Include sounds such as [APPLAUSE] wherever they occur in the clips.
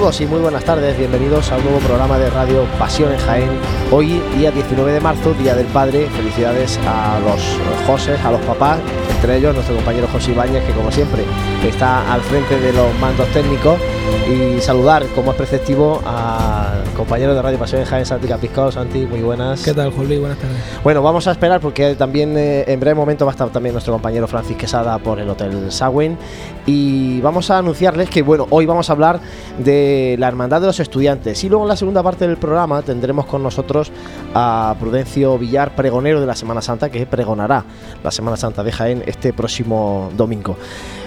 Saludos y muy buenas tardes, bienvenidos a un nuevo programa de Radio Pasión en Jaén. Hoy, día 19 de marzo, Día del Padre. Felicidades a los José, a los papás, entre ellos nuestro compañero José Ibáñez, que como siempre está al frente de los mandos técnicos. Y saludar, como es preceptivo, al compañero de Radio Pasión en Jaén, Santi Capiscao. Santi, muy buenas. ¿Qué tal, Juli? Buenas tardes. Bueno, vamos a esperar porque también eh, en breve momento va a estar también nuestro compañero Francis Quesada por el Hotel Sagüen. Y vamos a anunciarles que, bueno, hoy vamos a hablar de la Hermandad de los Estudiantes. Y luego en la segunda parte del programa tendremos con nosotros a Prudencio Villar, pregonero de la Semana Santa, que pregonará la Semana Santa de Jaén este próximo domingo.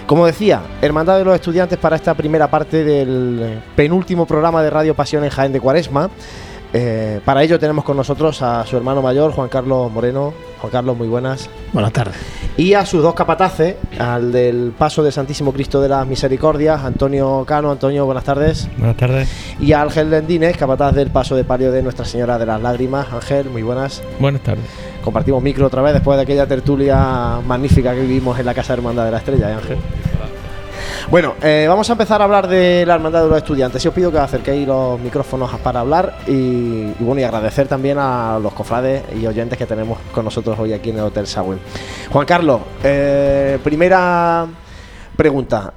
Como decía, Hermandad de los Estudiantes para esta primera parte del penúltimo programa de Radio Pasión en Jaén de Cuaresma. Eh, para ello tenemos con nosotros a su hermano mayor, Juan Carlos Moreno. Juan Carlos, muy buenas. Buenas tardes. Y a sus dos capataces, al del Paso del Santísimo Cristo de las Misericordias, Antonio Cano. Antonio, buenas tardes. Buenas tardes. Y a Ángel Lendines, capataz del Paso de Palio de Nuestra Señora de las Lágrimas. Ángel, muy buenas. Buenas tardes. Compartimos micro otra vez después de aquella tertulia magnífica que vivimos en la Casa Hermandad de la Estrella, ¿eh, Ángel? Bueno, eh, vamos a empezar a hablar de la hermandad de los estudiantes. Si os pido que acerquéis los micrófonos para hablar y, y bueno, y agradecer también a los cofrades y oyentes que tenemos con nosotros hoy aquí en el Hotel Sagüen. Juan Carlos, eh, primera pregunta.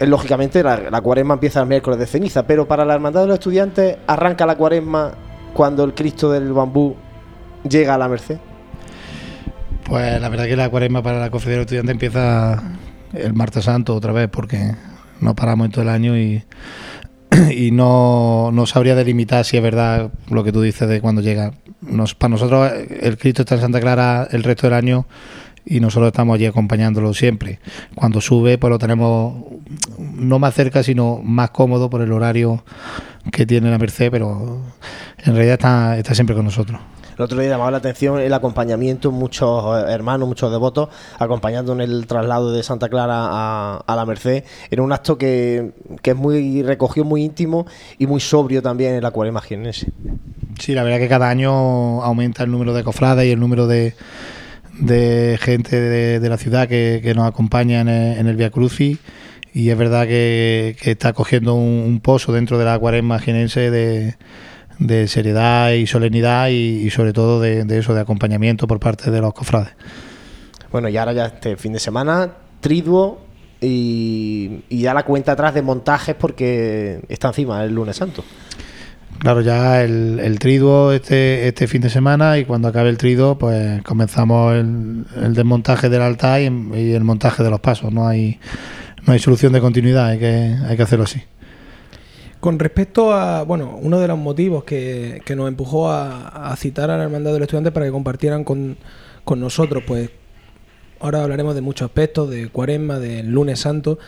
Lógicamente la cuaresma empieza el miércoles de ceniza, pero para la hermandad de los estudiantes arranca la cuaresma cuando el Cristo del bambú llega a la merced. Pues la verdad que la cuaresma para la cofradía de los estudiantes empieza el martes santo otra vez porque no paramos en todo el año y, [CLEARS THROAT] y no, no sabría delimitar si es verdad lo que tú dices de cuando llega. Nos, para nosotros el Cristo está en Santa Clara el resto del año y nosotros estamos allí acompañándolo siempre. Cuando sube pues lo tenemos no más cerca sino más cómodo por el horario que tiene la Merced, pero en realidad está, está siempre con nosotros. El otro día llamaba la atención el acompañamiento, muchos eh, hermanos, muchos devotos, acompañando en el traslado de Santa Clara a, a la Merced, en un acto que, que es muy recogido, muy íntimo y muy sobrio también en la cuaresma jienense. Sí, la verdad que cada año aumenta el número de cofrades y el número de, de gente de, la ciudad que, que nos acompaña en el, en el Via Crucis y es verdad que, está cogiendo un, pozo dentro de la cuaresma jienense de, de seriedad y solemnidad y, y sobre todo de, de eso, de acompañamiento por parte de los cofrades. Bueno, y ahora ya este fin de semana, triduo y, y ya la cuenta atrás de montajes porque está encima el lunes santo. Claro, ya el, el triduo este, este fin de semana y cuando acabe el triduo pues comenzamos el, el desmontaje del altar y, y el montaje de los pasos. No hay, no hay solución de continuidad, hay que, hay que hacerlo así. Con respecto a, bueno, uno de los motivos que, que nos empujó a, citar a la Hermandad de los Estudiantes para que compartieran con, con nosotros, pues ahora hablaremos de muchos aspectos, de Cuaresma, del lunes santo,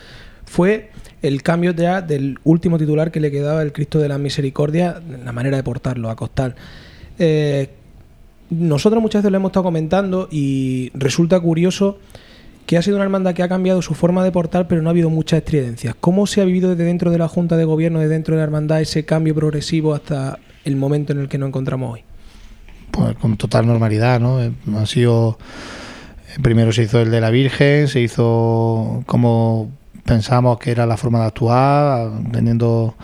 fue el cambio ya del último titular que le quedaba el Cristo de la Misericordia, la manera de portarlo, acostar. Eh, nosotros muchas veces lo hemos estado comentando y resulta curioso que ha sido una hermandad que ha cambiado su forma de portar, pero no ha habido muchas estridencias. ¿Cómo se ha vivido desde dentro de la Junta de Gobierno, desde dentro de la hermandad, ese cambio progresivo hasta el momento en el que nos encontramos hoy? Pues con total normalidad, ¿no? Eh, Ha sido. Primero se hizo el de la Virgen, se hizo como pensamos que era la forma de actuar, teniendo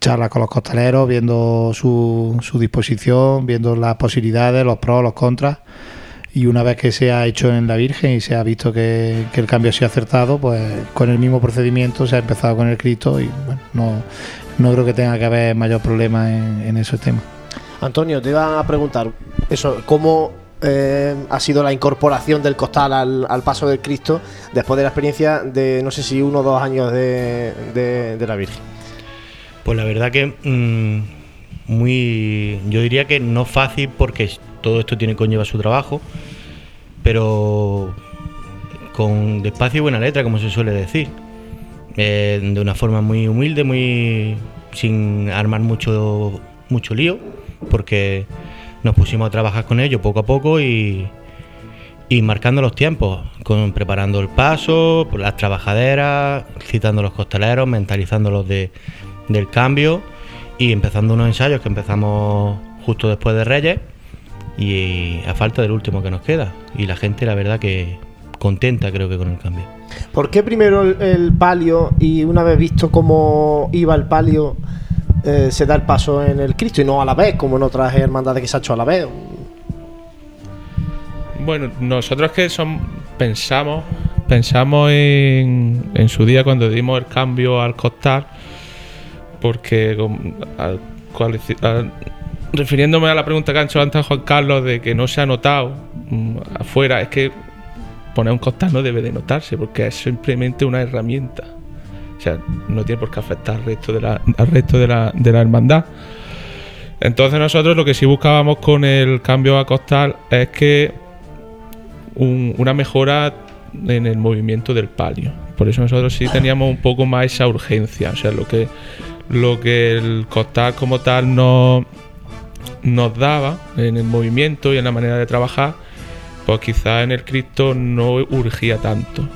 charlas con los costaleros, viendo su, su disposición, viendo las posibilidades, los pros, los contras. Y una vez que se ha hecho en la Virgen y se ha visto que, que el cambio ha sido acertado, pues con el mismo procedimiento se ha empezado con el Cristo y bueno, no, no creo que tenga que haber mayor problema en, en esos temas. Antonio, te iba a preguntar eso, ¿cómo eh, ha sido la incorporación del costal al, al paso del Cristo después de la experiencia de no sé si uno o dos años de, de- de la Virgen? Pues la verdad que mm, muy, yo diría que no fácil porque todo esto tiene conlleva su trabajo, pero con despacio y buena letra, como se suele decir, Eh, de una forma muy humilde, muy sin armar mucho mucho lío, porque nos pusimos a trabajar con ello poco a poco y, marcando los tiempos, preparando el paso, las trabajaderas, citando los costaleros, mentalizándolos de, del cambio y empezando unos ensayos que empezamos justo después de Reyes y a falta del último que nos queda. Y la gente, la verdad, que contenta creo que con el cambio. ¿Por qué primero el, el palio y una vez visto cómo iba el palio eh, se da el paso en el Cristo y no a la vez, como en otras hermandades que se ha hecho a la vez? Bueno, nosotros que son, pensamos, pensamos en, en su día cuando dimos el cambio al costar, porque al coalici- al- refiriéndome a la pregunta que ha hecho antes Juan Carlos de que no se ha notado mm, afuera, es que poner un costar no debe de notarse, porque es simplemente una herramienta. O sea, no tiene por qué afectar al resto de la, hermandad. Entonces nosotros lo que sí buscábamos con el cambio a costal es que un- una mejora en el movimiento del palio. Por eso nosotros sí teníamos un poco más esa urgencia. O sea, lo que, lo que el costal como tal no, nos daba en el movimiento y en la manera de trabajar, pues quizás en el Cristo no urgía tanto.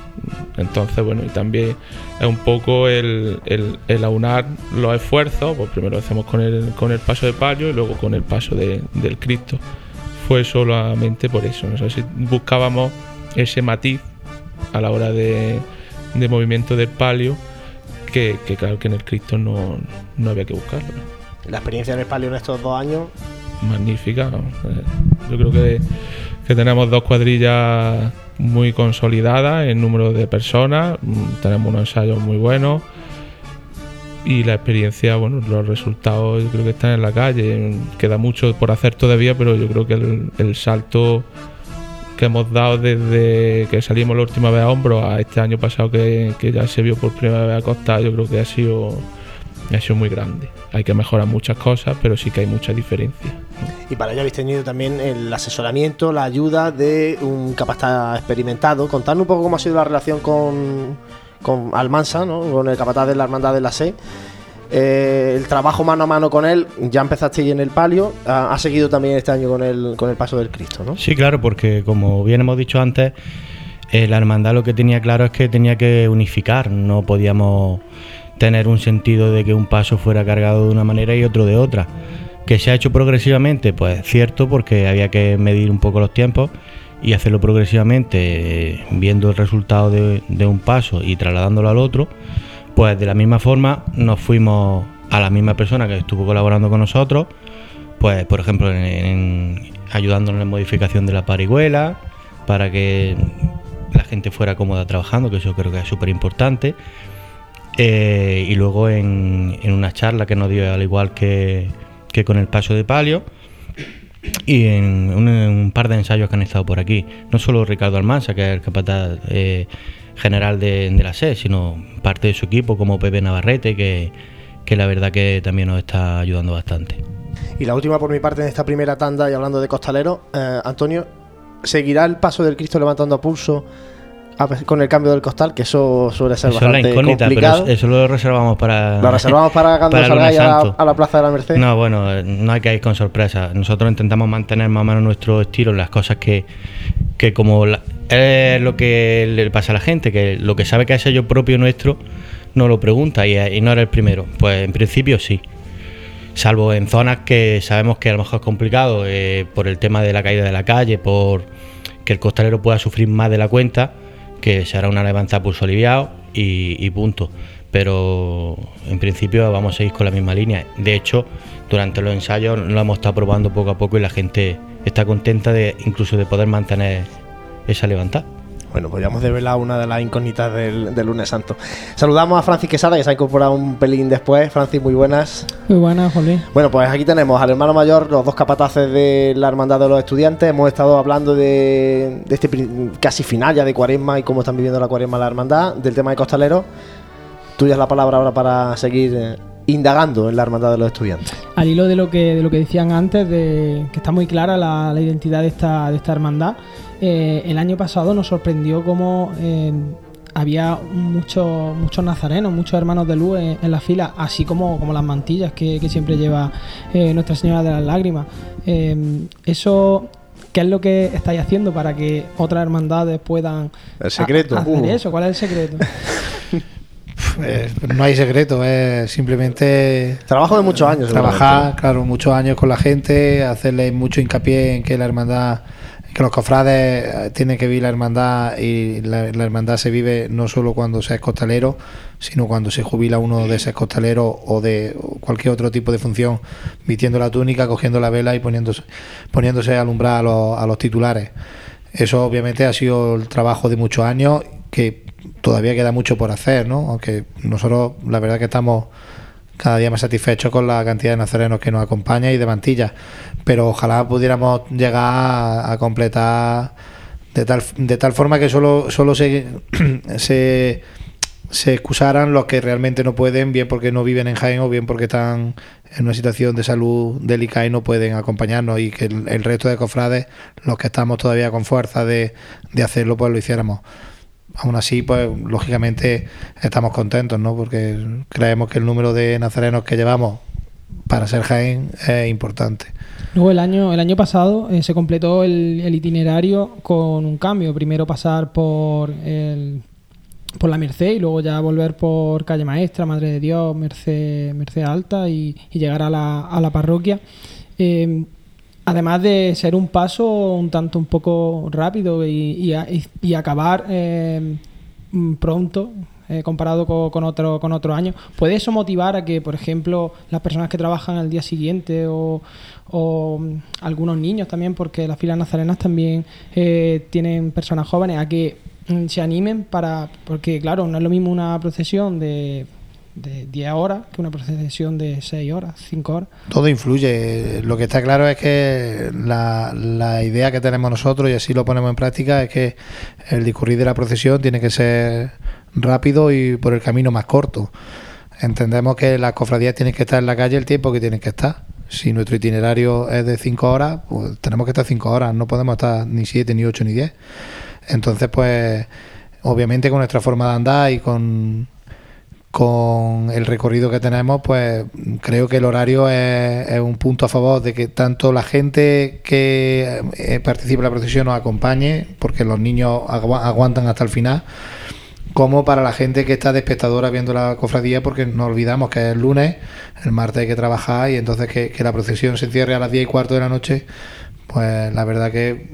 Entonces, bueno, y también es un poco el, el- aunar los esfuerzos, pues primero lo hacemos con el, con el paso de palio y luego con el paso de- del Cristo. Fue solamente por eso. Nosotros sí buscábamos ese matiz a la hora de, de movimiento del palio, que, que claro que en el Cristo no, no había que buscarlo. La experiencia en el palio en estos dos años, magnífica. Yo creo que, que tenemos dos cuadrillas muy consolidadas en número de personas, mm, tenemos unos ensayos muy buenos y la experiencia, bueno, los resultados yo creo que están en la calle. Queda mucho por hacer todavía, pero yo creo que el, el salto que hemos dado desde que salimos la última vez a hombro a este año pasado que, que ya se vio por primera vez a Costa, yo creo que ha sido, ha sido muy grande. Hay que mejorar muchas cosas, pero sí que hay mucha diferencia. y para ello habéis tenido también el asesoramiento, la ayuda de un capataz experimentado. Contadnos un poco cómo ha sido la relación con, con Almansa, ¿no? con el capataz de la Hermandad de la SE. Eh, el trabajo mano a mano con él, ya empezasteis en el palio, ha, ha seguido también este año con el, con el paso del Cristo, ¿no? Sí, claro, porque como bien hemos dicho antes, eh, la hermandad lo que tenía claro es que tenía que unificar, no podíamos tener un sentido de que un paso fuera cargado de una manera y otro de otra. Que se ha hecho progresivamente, pues cierto, porque había que medir un poco los tiempos y hacerlo progresivamente, eh, viendo el resultado de, un paso y trasladándolo al otro, pues de la misma forma nos fuimos a la misma persona que estuvo colaborando con nosotros, pues por ejemplo en- ayudándonos en la modificación de la parihuela para que la gente fuera cómoda trabajando, que eso creo que es súper importante. Eh, y luego en, una charla que nos dio al igual que, que con el paso de palio y en un, par de ensayos que han estado por aquí. No solo Ricardo Almansa, que es el capataz eh, general de, la SED, sino parte de su equipo como Pepe Navarrete, que, que la verdad que también nos está ayudando bastante. Y la última por mi parte en esta primera tanda y hablando de costalero, eh, Antonio, ¿seguirá el paso del Cristo levantando a pulso con el cambio del costal? Que eso suele ser Eso es la bastante incógnita, complicado. pero eso lo reservamos para... Lo reservamos para cuando para salgáis a la, santo. a la Plaza de la Merced. No, bueno, no hay que ir con sorpresa. Nosotros intentamos mantener más o menos nuestro estilo, las cosas que, que como la- es lo que le pasa a la gente, que lo que sabe que es sello propio nuestro, no lo pregunta y, y no era el primero. Pues en principio sí. Salvo en zonas que sabemos que a lo mejor es complicado eh, por el tema de la caída de la calle, por que el costalero pueda sufrir más de la cuenta, que se hará una levantada pulso aliviado y, y punto. Pero en principio vamos a seguir con la misma línea. De hecho, durante los ensayos lo hemos estado probando poco a poco y la gente está contenta de incluso de poder mantener esa levantada. Bueno, podríamos develar una de las incógnitas del, del lunes santo. Saludamos a Francis Quesada, que se ha incorporado un pelín después. Francis, muy buenas. Muy buenas, Jolín. Bueno, pues aquí tenemos al hermano mayor, los dos capataces de la Hermandad de los Estudiantes. Hemos estado hablando de, de este casi final ya de Cuaresma y cómo están viviendo la Cuaresma la Hermandad, del tema de costaleros. Tuya es la palabra ahora para seguir eh, indagando en la Hermandad de los Estudiantes. al hilo de lo que de lo que decían antes de que está muy clara la, la identidad de esta de esta hermandad eh, el año pasado nos sorprendió cómo eh, había muchos muchos nazarenos muchos hermanos de luz en, en la fila así como como las mantillas que, que siempre lleva eh, Nuestra Señora de las Lágrimas Eh, eso ¿Qué es lo que estáis haciendo para que otras hermandades puedan El secreto. ha- hacer Uh. eso? ¿Cuál es el secreto? [LAUGHS] Eh, no hay secreto, es simplemente Trabajo de muchos años. trabajar, claro, muchos años con la gente, hacerle mucho hincapié en que la hermandad, los cofrades eh, tienen que vivir la hermandad y la, hermandad se vive no solo cuando se es costalero, sino cuando se jubila uno de ese costalero o de cualquier otro tipo de función, vistiendo la túnica, cogiendo la vela y poniéndose, poniéndose a alumbrar a los, a los titulares. Eso obviamente ha sido el trabajo de muchos años que todavía queda mucho por hacer, ¿no? Aunque nosotros la verdad que estamos cada día más satisfechos con la cantidad de nazarenos que nos acompaña y de mantillas. Pero ojalá pudiéramos llegar a, completar de tal, de tal forma que solo, solo se, [CLEARS THROAT] se, se excusaran los que realmente no pueden, bien porque no viven en Jaén o bien porque están en una situación de salud delicada y no pueden acompañarnos y que el, el resto de cofrades, los que estamos todavía con fuerza de, de hacerlo, pues lo hiciéramos aún así, pues lógicamente estamos contentos, ¿no? Porque creemos que el número de nazarenos que llevamos para ser Jaén es importante. Luego el año, el año pasado eh, se completó el, itinerario con un cambio. Primero pasar por el, por la Merced y luego ya volver por Calle Maestra, Madre de Dios, Merced, Merced Alta y, y llegar a la, a la parroquia. Eh, además de ser un paso un tanto un poco rápido y, acabar eh, mm, pronto eh, comparado co- con, otro con otro año puede eso motivar a que por ejemplo las personas que trabajan al día siguiente o, o, mm, algunos niños también porque las filas nazarenas también eh, tienen personas jóvenes a que mm, se animen para porque claro no es lo mismo una procesión de de 10 horas que una procesión de 6 horas, 5 horas. Todo influye. Lo que está claro es que la, la idea que tenemos nosotros, y así lo ponemos en práctica, es que el discurrir de la procesión tiene que ser rápido y por el camino más corto. Entendemos que las cofradías tienen que estar en la calle el tiempo que tienen que estar. Si nuestro itinerario es de 5 horas, pues tenemos que estar 5 horas, no podemos estar ni 7, ni 8, ni 10. Entonces, pues, obviamente con nuestra forma de andar y con, con el recorrido que tenemos, pues creo que el horario es, un punto a favor de que tanto la gente que eh, participa en la procesión nos acompañe, porque los niños agua- aguantan hasta el final, como para la gente que está de espectadora viendo la cofradía, porque no olvidamos que es el lunes, el martes hay que trabajar y entonces que, la procesión se cierre a las 10 y cuarto de la noche, pues la verdad que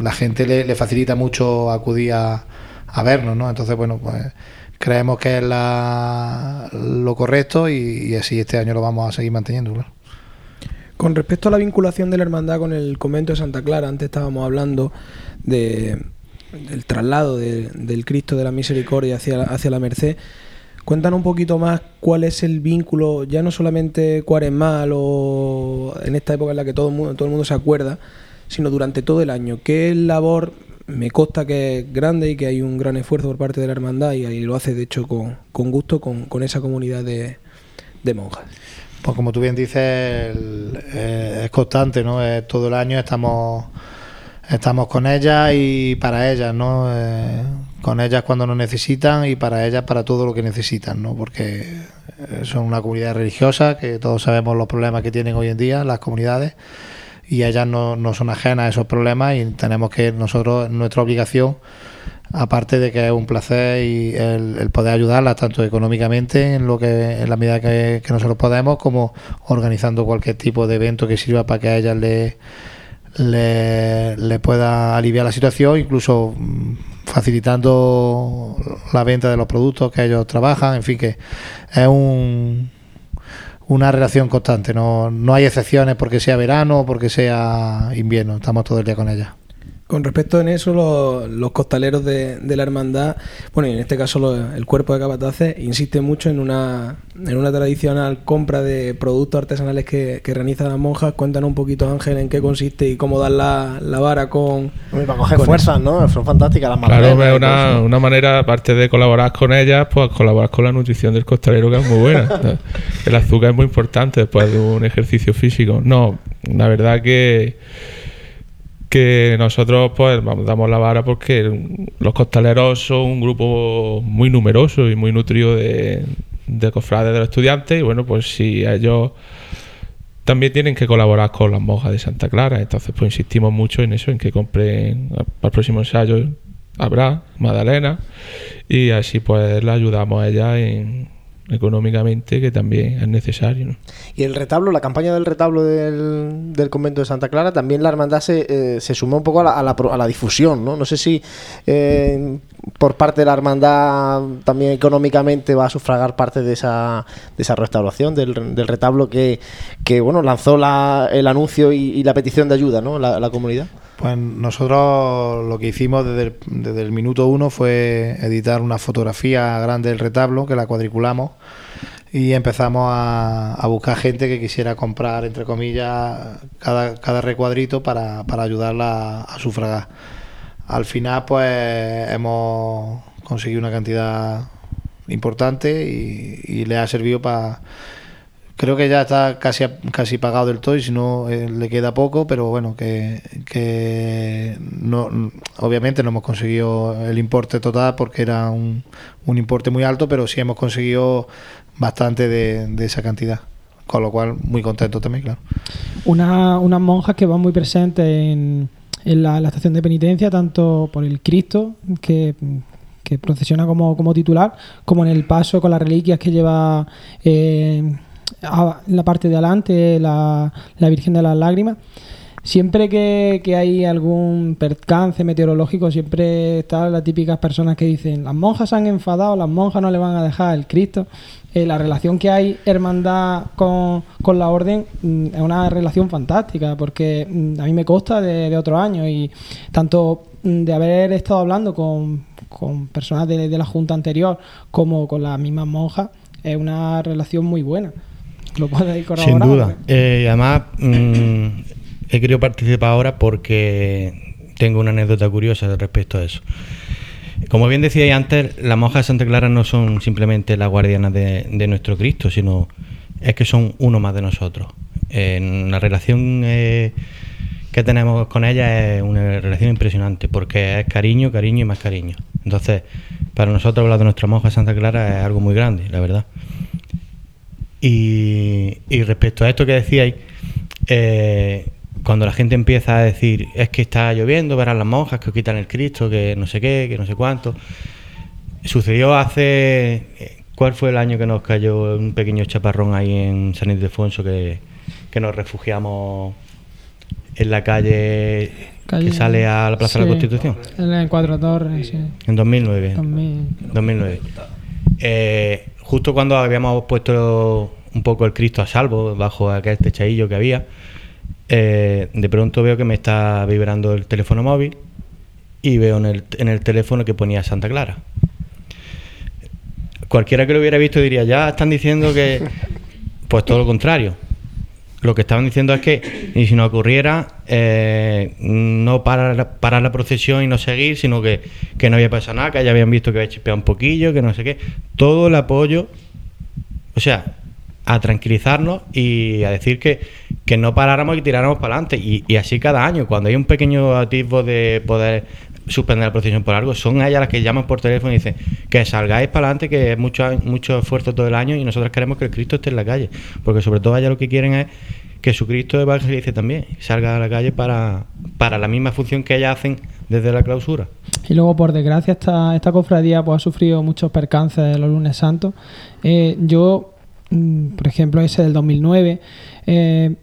la gente le, le facilita mucho acudir a, a vernos, ¿no? Entonces, bueno, pues creemos que es la, lo correcto y, así este año lo vamos a seguir manteniendo, claro. Con respecto a la vinculación de la hermandad con el convento de Santa Clara, antes estábamos hablando de, del traslado de- del Cristo de la Misericordia hacia, hacia la Merced. Cuéntanos un poquito más cuál es el vínculo, ya no solamente cuaresmal o en esta época en la que todo el mundo, todo el mundo se acuerda, sino durante todo el año. ¿Qué labor me consta que es grande y que hay un gran esfuerzo por parte de la hermandad y, lo hace de hecho con, con gusto con, con esa comunidad de, de monjas? Pues como tú bien dices, eh, es constante, ¿no? Todo el año estamos estamos con ellas y para ellas, ¿no? Eh, con ellas cuando nos necesitan y para ellas para todo lo que necesitan, ¿no? Porque eh, son una comunidad religiosa que todos sabemos los problemas que tienen hoy en día las comunidades y ellas no, no son ajenas a esos problemas y tenemos que nosotros, nuestra obligación, aparte de que es un placer y el, el poder ayudarlas tanto económicamente en lo que en la medida que, que nosotros podemos como organizando cualquier tipo de evento que sirva para que a ellas le, le, le pueda aliviar la situación incluso mm, facilitando la venta de los productos que ellos trabajan en fin que es un una relación constante. No, no hay excepciones porque sea verano o porque sea invierno. Estamos todo el día con ellas Con respecto en eso, los, los costaleros de, de la hermandad, bueno, y en este caso lo- el cuerpo de capataces, insiste mucho en una, en una tradicional compra de productos artesanales que, que realizan las monjas. Cuéntanos un poquito, Ángel, en qué consiste y cómo dar la, la vara con... Hombre, para coger con fuerzas, ¿no? Son fantásticas las Claro, es una, una manera, aparte de colaborar con ellas, pues colaborar con la nutrición del costalero, que es muy buena. [LAUGHS] El azúcar es muy importante después de un ejercicio físico. No, la verdad que que nosotros pues damos la vara porque los costaleros son un grupo muy numeroso y muy nutrido de, de cofrades de los estudiantes y bueno pues si ellos también tienen que colaborar con las monjas de Santa Clara. Entonces pues insistimos mucho en eso en que compren para el próximo ensayo habrá Magdalena y así pues le ayudamos a ella en económicamente que también es necesario. Y el retablo, la campaña del retablo del, del convento de Santa Clara, también la hermandad se, eh, se sumó un poco a la, a la a la difusión, ¿no? No sé si eh, por parte de la hermandad también económicamente va a sufragar parte de esa, de esa restauración del, del retablo que, que, bueno, lanzó la- el anuncio y, y la petición de ayuda, ¿no? La, la comunidad. Pues nosotros lo que hicimos desde el, desde el minuto uno fue editar una fotografía grande del retablo, que la cuadriculamos, y empezamos a, a buscar gente que quisiera comprar, entre comillas, cada, cada recuadrito para, para ayudarla a sufragar. Al final, pues hemos conseguido una cantidad importante y, y le ha servido para Creo que ya está casi casi pagado del todo y si no eh, le queda poco, pero bueno, que, que no, obviamente no hemos conseguido el importe total porque era un, un importe muy alto, pero sí hemos conseguido bastante de, de esa cantidad. Con lo cual, muy contento también, claro. Una, unas monjas que van muy presentes en, en la, la estación de penitencia, tanto por el Cristo, que, que procesiona como, como titular, como en el paso con las reliquias que lleva eh, a la parte de adelante, la, la Virgen de las Lágrimas. Siempre que, que hay algún percance meteorológico, siempre están las típicas personas que dicen, las monjas se han enfadado, las monjas no le van a dejar el Cristo. Eh, la relación que hay hermandad con, con la orden mm, es una relación fantástica, porque mm, a mí me consta de, de otros años y tanto mm, de haber estado hablando con, con personas de, de la junta anterior como con las mismas monjas, es una relación muy buena. Lo podéis Sin duda. Eh, además, mm, he querido participar ahora porque tengo una anécdota curiosa respecto a eso. Como bien decíais antes, las monjas de Santa Clara no son simplemente las guardianas de, de nuestro Cristo, sino es que son uno más de nosotros. En la relación eh, que tenemos con ellas es una relación impresionante, porque es cariño, cariño y más cariño. Entonces, para nosotros hablar de nuestra monja de Santa Clara es algo muy grande, la verdad. Y, y respecto a esto que decíais, eh, cuando la gente empieza a decir es que está lloviendo, verán las monjas que os quitan el Cristo, que no sé qué, que no sé cuánto. Sucedió hace. eh, ¿Cuál fue el año que nos cayó un pequeño chaparrón ahí en San Ildefonso que, que nos refugiamos en la calle, Calle- que sale a la Plaza de la Constitución? En Cuatro Torres, sí. En 2009. También. 2009. Eh, justo cuando habíamos puesto un poco el Cristo a salvo bajo aquel techadillo que había, eh, de pronto veo que me está vibrando el teléfono móvil y veo en el, en el teléfono que ponía Santa Clara. Cualquiera que lo hubiera visto diría, ya están diciendo que... Pues todo lo contrario. Lo que estaban diciendo es que y si no ocurriera, eh, no parar, la procesión y no seguir, sino que, que no había pasado nada, que ya habían visto que había chispeado un poquillo, que no sé qué. Todo el apoyo, o sea, a tranquilizarnos y a decir que, que no paráramos y tiráramos para adelante. Y así cada año, cuando hay un pequeño atisbo de poder suspender la procesión por algo, son ellas las que llaman por teléfono y dicen que salgáis para adelante, que es mucho, mucho esfuerzo todo el año y nosotros queremos que el Cristo esté en la calle. Porque sobre todo ellas lo que quieren es que su Cristo evangelice también, salga a la calle para, para la misma función que ellas hacen desde la clausura. Y luego, por desgracia, esta, esta cofradía pues, ha sufrido muchos percances los lunes santos. Eh, yo, mm, por ejemplo, ese del 2009, eh,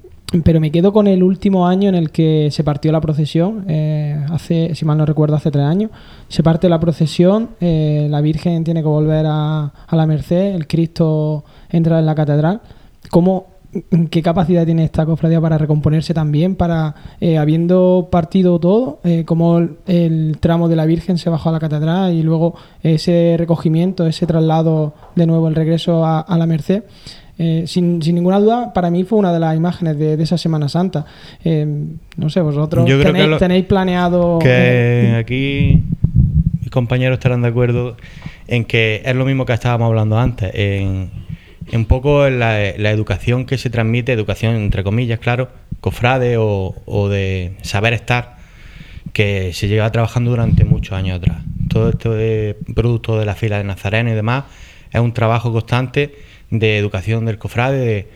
pero me quedo con el último año en el que se partió la procesión, eh, hace, si mal no recuerdo, hace tres años. Se parte la procesión, eh, la Virgen tiene que volver a, a la Merced, el Cristo entra en la catedral. ¿Cómo, ¿Qué capacidad tiene esta cofradía para recomponerse también? Para, eh, habiendo partido todo, eh, como el, el tramo de la Virgen se bajó a la catedral y luego ese recogimiento, ese traslado de nuevo, el regreso a, a la Merced. Eh, sin, sin ninguna duda, para mí fue una de las imágenes de, de esa Semana Santa. Eh, no sé, vosotros Yo creo que tenéis, lo- tenéis planeado... Que eh, [LAUGHS] aquí mis compañeros estarán de acuerdo en que es lo mismo que estábamos hablando antes, en, en un poco en la, la educación que se transmite, educación entre comillas, claro, cofrade o, o de saber estar, que se lleva trabajando durante muchos años atrás. Todo esto de producto de la fila de Nazareno y demás es un trabajo constante de educación del cofrade, de,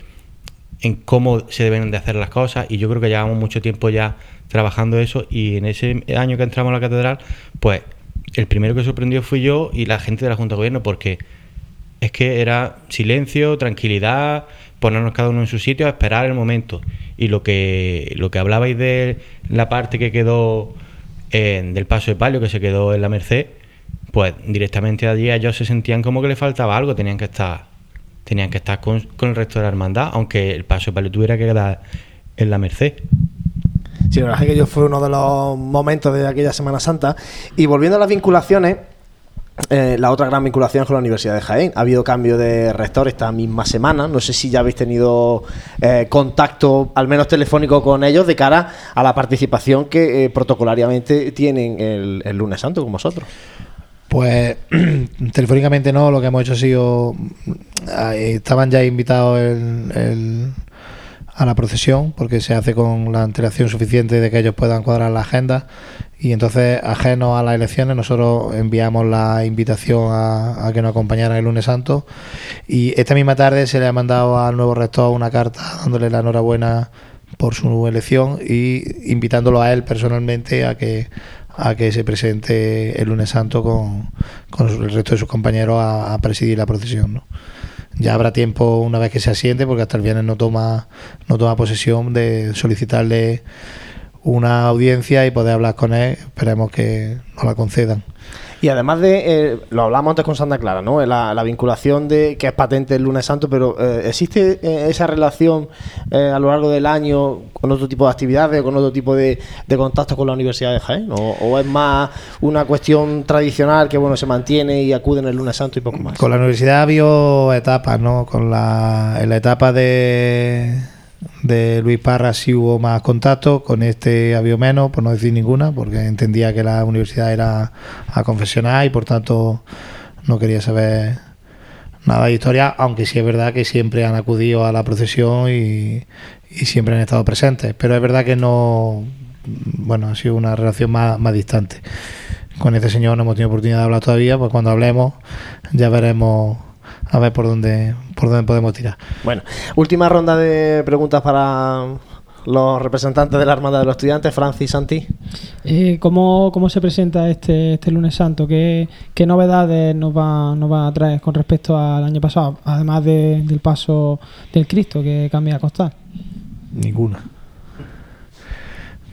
en cómo se deben de hacer las cosas y yo creo que llevamos mucho tiempo ya trabajando eso y en ese año que entramos a la catedral, pues el primero que sorprendió fui yo y la gente de la Junta de Gobierno porque es que era silencio, tranquilidad, ponernos cada uno en su sitio a esperar el momento. Y lo que, lo que hablabais de la parte que quedó en- del paso de palio, que se quedó en la Merced, pues directamente allí ellos se sentían como que le faltaba algo, tenían que estar, tenían que estar con, el resto de la hermandad, aunque el paso de palio tuviera que quedar en la Merced. Sí, la verdad es que yo fue uno de los momentos de aquella Semana Santa. Y volviendo a las vinculaciones, eh, la otra gran vinculación es con la Universidad de Jaén. Ha habido cambio de rector esta misma semana. No sé si ya habéis tenido eh, contacto, al menos telefónico, con ellos de cara a la participación que eh, protocolariamente tienen el, el lunes santo con vosotros. Pues [CLEARS THROAT] telefónicamente no, lo que hemos hecho ha sido. Estaban ya invitados el- a la procesión, porque se hace con la antelación suficiente de que ellos puedan cuadrar la agenda. Y entonces, ajeno a las elecciones, nosotros enviamos la invitación a, a que nos acompañaran el lunes santo. Y esta misma tarde se le ha mandado al nuevo rector una carta dándole la enhorabuena por su elección y invitándolo a él personalmente a que a que se presente el lunes santo con, con el resto de sus compañeros a, presidir la procesión. ¿no? Ya habrá tiempo una vez que se asiente, porque hasta el viernes no toma, no toma posesión de solicitarle una audiencia y poder hablar con él. Esperemos que nos la concedan. Y además de, eh, lo hablamos antes con Santa Clara, ¿no? La, la vinculación de que es patente el lunes santo, pero eh, ¿existe eh, esa relación eh, a lo largo del año con otro tipo de actividades, con otro tipo de, de contactos con la Universidad de Jaén? ¿O, o es más una cuestión tradicional que, bueno, se mantiene y acuden el lunes santo y poco más? Con la universidad ha habido etapas, ¿no? Con la, en la etapa de, de Luis Parra sí hubo más contacto, con este ha habido menos, por no decir ninguna, porque entendía que la universidad era a confesional y por tanto no quería saber nada de historia, aunque sí es verdad que siempre han acudido a la procesión y, y siempre han estado presentes. Pero es verdad que no, bueno, ha sido una relación más, más distante. Con este señor no hemos tenido oportunidad de hablar todavía, pues cuando hablemos ya veremos a ver por dónde, por dónde podemos tirar. Bueno, última ronda de preguntas para los representantes de la Hermandad de los Estudiantes, Francis Santi. Eh, ¿cómo, ¿Cómo se presenta este, este lunes santo? ¿Qué, qué novedades nos va, nos va a traer con respecto al año pasado? Además de- del paso del Cristo que cambia a costar. Ninguna.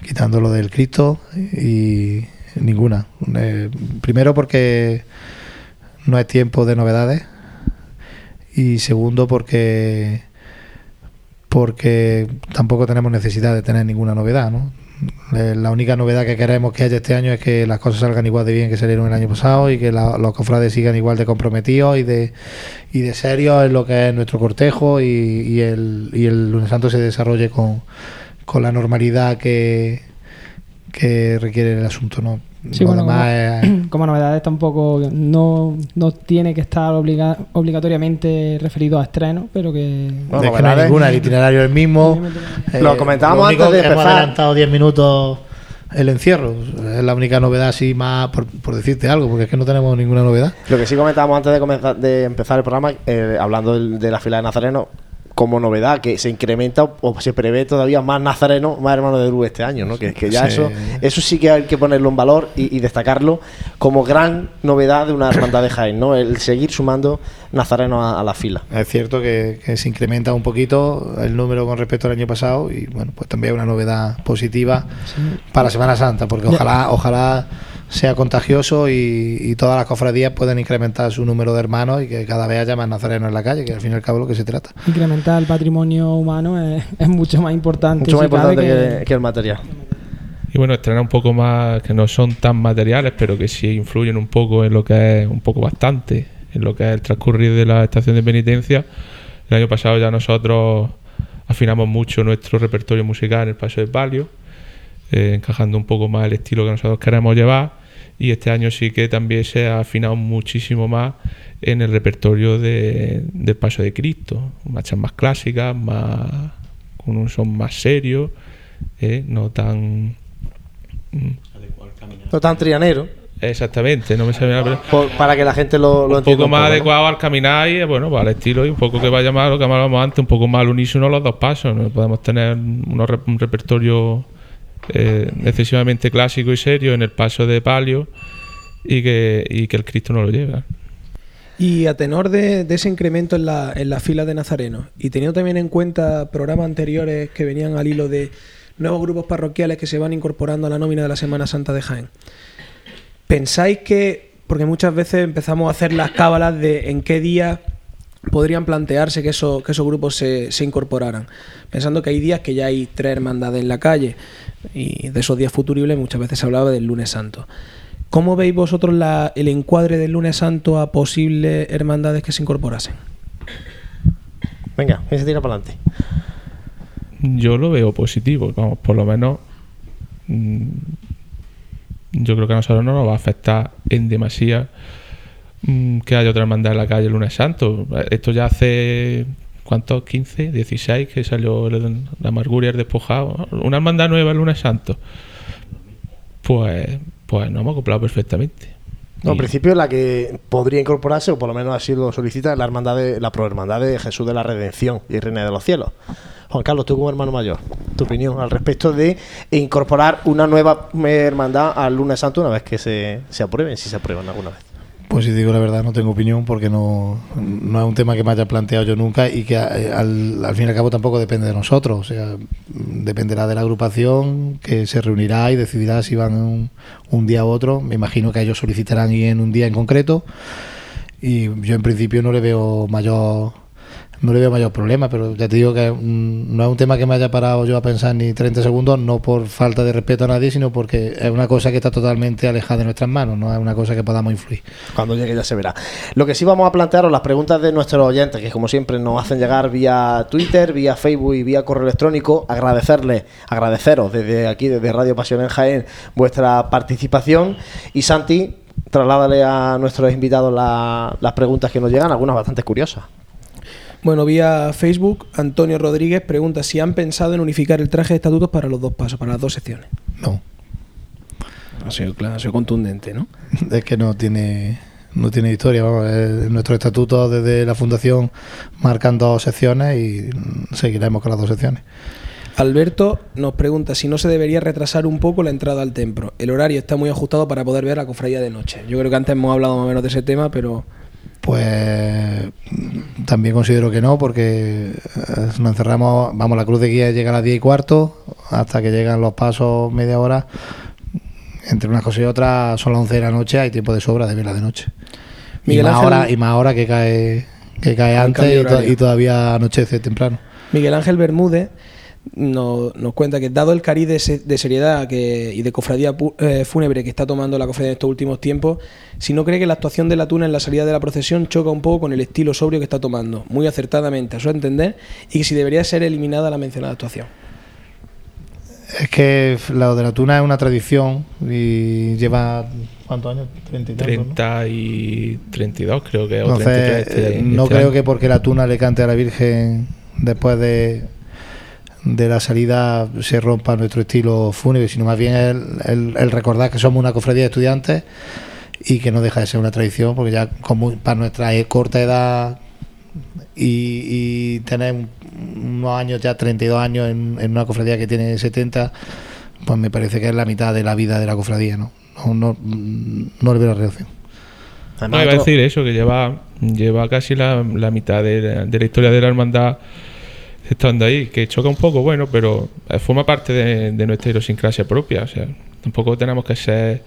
Quitando lo del Cristo y ninguna. Eh, primero porque no es tiempo de novedades y segundo porque porque tampoco tenemos necesidad de tener ninguna novedad, ¿no? Eh, La única novedad que queremos que haya este año es que las cosas salgan igual de bien que salieron el año pasado y que la- los cofrades sigan igual de comprometidos y de, y de serios en lo que es nuestro cortejo y, y el, y el lunes santo se desarrolle con, con la normalidad que, que requiere el asunto. ¿no? Sí, Lo bueno, demás como, es- como novedades tampoco no, no tiene que estar obliga- obligatoriamente referido a estrenos, pero que... Bueno, es que no hay ninguna, el itinerario es el mismo. Lo comentábamos lo único antes de que Hemos empezar. adelantado 10 minutos el encierro. Es la única novedad, así más por, por decirte algo, porque es que no tenemos ninguna novedad. Lo que sí comentábamos antes de, comenzar, de empezar el programa, eh, hablando de la fila de nazarenos, como novedad, que se incrementa o, se prevé todavía más nazarenos, más hermanos de luz este año, ¿no? Que, que ya Sí. eso eso sí que hay que ponerlo en valor y, y destacarlo como gran novedad de una hermandad de Jaén, ¿no? El seguir sumando nazarenos a, a la fila. Es cierto que, que se incrementa un poquito el número con respecto al año pasado y bueno, pues también una novedad positiva para Semana Santa, porque ojalá, ojalá sea contagioso y, y todas las cofradías puedan incrementar su número de hermanos y que cada vez haya más nazarenos en la calle, que al fin y al cabo es lo que se trata. Incrementar el patrimonio humano es, es mucho más importante. Mucho más si cabe, importante que, que el material. Y bueno, estrenar un poco más que no son tan materiales, pero que sí influyen un poco en lo que es, un poco bastante, en lo que es el transcurrir de la estación de penitencia. El año pasado ya nosotros afinamos mucho nuestro repertorio musical en el paso de palio, eh, encajando un poco más el estilo que nosotros queremos llevar. Y este año sí que también se ha afinado muchísimo más en el repertorio de- del paso de Cristo. Marchas más clásicas, más con un son más serio, eh, no tan No tan trianero, Exactamente, no me sabía la por- para que la gente lo, lo Un entienda. poco más ¿no? adecuado al caminar y bueno, pues al estilo y un poco que vaya más lo que hablábamos antes, un poco más al unísono los dos pasos. No podemos tener unos rep- un repertorio eh, excesivamente clásico y serio en el paso de palio y que, y que el Cristo no lo lleve. Y a tenor de, ese incremento en la, en la fila de nazarenos, y teniendo también en cuenta programas anteriores que venían al hilo de nuevos grupos parroquiales que se van incorporando a la nómina de la Semana Santa de Jaén, ¿pensáis que, porque muchas veces empezamos a hacer las cábalas de en qué día podrían plantearse que, eso, que esos grupos se, se incorporaran, pensando que hay días que ya hay tres hermandades en la calle, y de esos días futuribles muchas veces se hablaba del lunes santo. ¿Cómo veis vosotros la- el encuadre del lunes santo a posibles hermandades que se incorporasen? Venga, ¿quién se tira para adelante? Yo lo veo positivo, vamos, por lo menos mm, yo creo que a nosotros no nos va a afectar en demasía que haya otra hermandad en la calle el lunes santo. Esto ya hace, ¿cuántos? 15, 16 que salió la amargura y el despojado. Una hermandad nueva el lunes santo. Pues, pues nos hemos acoplado perfectamente. No, en principio la que podría incorporarse, o por lo menos así lo solicita, es la hermandad de la prohermandad de Jesús de la Redención y Reina de los Cielos. Juan Carlos, tú como hermano mayor, tu opinión al respecto de incorporar una nueva eh, hermandad al lunes santo una vez que se, se aprueben, si se aprueban alguna vez. Pues si digo la verdad, no tengo opinión porque no, no es un tema que me haya planteado yo nunca y que eh, al, al fin y al cabo tampoco depende de nosotros. O sea, dependerá de la agrupación que se reunirá y decidirá si van un, un día u otro. Me imagino que ellos solicitarán ir en un día en concreto y yo en principio no le veo mayor no le veo mayor problema, pero ya te digo que no es un tema que me haya parado yo a pensar ni 30 segundos, no por falta de respeto a nadie, sino porque es una cosa que está totalmente alejada de nuestras manos, no es una cosa que podamos influir. Cuando llegue ya se verá. Lo que sí vamos a plantearos las preguntas de nuestros oyentes, que como siempre nos hacen llegar vía Twitter, vía Facebook y vía correo electrónico. Agradecerles, agradeceros desde aquí, desde Radio Pasión en Jaén, vuestra participación. Y Santi, trasládale a nuestros invitados la- las preguntas que nos llegan, algunas bastante curiosas. Bueno, vía Facebook, Antonio Rodríguez pregunta si han pensado en unificar el traje de estatutos para los dos pasos, para las dos secciones. No, Ha sido claro, ha sido contundente, ¿no? [LAUGHS] es que no tiene no tiene historia. Vamos, eh, nuestro estatuto desde la fundación marcan dos secciones y seguiremos con las dos secciones. Alberto nos pregunta si no se debería retrasar un poco la entrada al templo. El horario está muy ajustado para poder ver la cofradía de noche. Yo creo que antes hemos hablado más o menos de ese tema, pero Pues también considero que no, porque eh, nos encerramos, vamos, la cruz de guía llega a las 10 y cuarto, hasta que llegan los pasos media hora. Entre unas cosas y otras son las 11 de la noche, hay tiempo de sobra de verla de noche. Miguel y, más Ángel- hora, y más hora que cae, que cae antes y, to- y todavía anochece temprano. Miguel Ángel Bermúdez nos, nos cuenta que dado el cariz de, se- de seriedad que, y de cofradía pu- eh, fúnebre que está tomando la cofradía en estos últimos tiempos, si no cree que la actuación de la tuna en la salida de la procesión choca un poco con el estilo sobrio que está tomando, muy acertadamente a su entender, y que si debería ser eliminada la mencionada actuación. Es que la de la tuna es una tradición y lleva. ¿Cuántos años? 30 y tantos, ¿no? 30 y 32 creo que. o Entonces, 33 este- eh, no este creo año. que porque la tuna le cante a la Virgen después de, de la salida se rompa nuestro estilo fúnebre, sino más bien el, el- el recordar que somos una cofradía de estudiantes y que no deja de ser una tradición, porque ya como para nuestra e- corta edad y, y tener un- unos años, ya 32 años en, en una cofradía que tiene 70, pues me parece que es la mitad de la vida de la cofradía, ¿no? No, no, no le veo la reacción. No, iba a decir eso, que lleva, lleva casi la, la mitad de, la- de la historia de la hermandad estando ahí, que choca un poco, bueno, pero eh, forma parte de, de nuestra idiosincrasia propia. O sea, tampoco tenemos que ser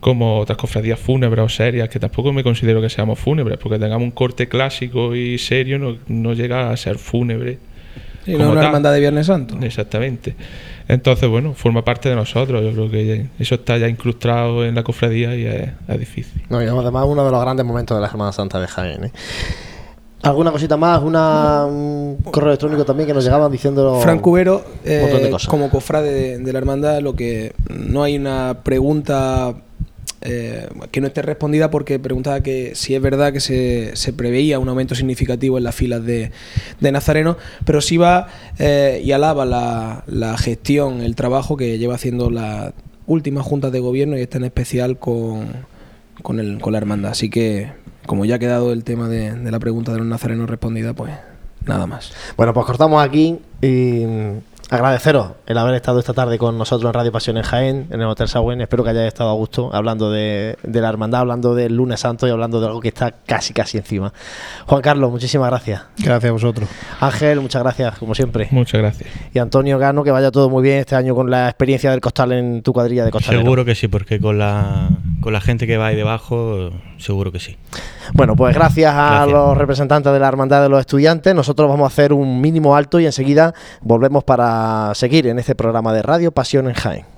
como otras cofradías fúnebres o serias, que tampoco me considero que seamos fúnebres, porque tengamos un corte clásico y serio, no, no llega a ser fúnebre. Sí, no una tal. hermandad de Viernes Santo. Exactamente. Entonces, bueno, forma parte de nosotros. Yo creo que eso está ya incrustado en la cofradía y es, es difícil. No, y además uno de los grandes momentos de la Semana Santa de Jaén. ¿eh? ¿Alguna cosita más? Una, un correo electrónico también que nos llegaban diciendo. Frank Cubero, eh, como cofrade de, de la hermandad, lo que no hay una pregunta eh, que no esté respondida porque preguntaba que si es verdad que se, se preveía un aumento significativo en las filas de, de Nazareno, pero sí va eh, y alaba la, la gestión, el trabajo que lleva haciendo la última junta de gobierno y está en especial con, con, el, con la hermandad. Así que, como ya ha quedado el tema de, de la pregunta de los nazarenos respondida, pues nada más. Bueno, pues cortamos aquí y agradeceros el haber estado esta tarde con nosotros en Radio Pasión en Jaén, en el Hotel Sagüen. Espero que hayáis estado a gusto hablando de, de, la hermandad, hablando del lunes santo y hablando de algo que está casi, casi encima. Juan Carlos, muchísimas gracias. Gracias a vosotros. Ángel, muchas gracias, como siempre. Muchas gracias. Y Antonio Gano, que vaya todo muy bien este año con la experiencia del costal en tu cuadrilla de costal. Seguro que sí, porque con la, con la gente que va ahí debajo, seguro que sí. Bueno, pues gracias a gracias. los representantes de la Hermandad de los Estudiantes. Nosotros vamos a hacer un mínimo alto y enseguida volvemos para seguir en este programa de Radio Pasión en Jaén.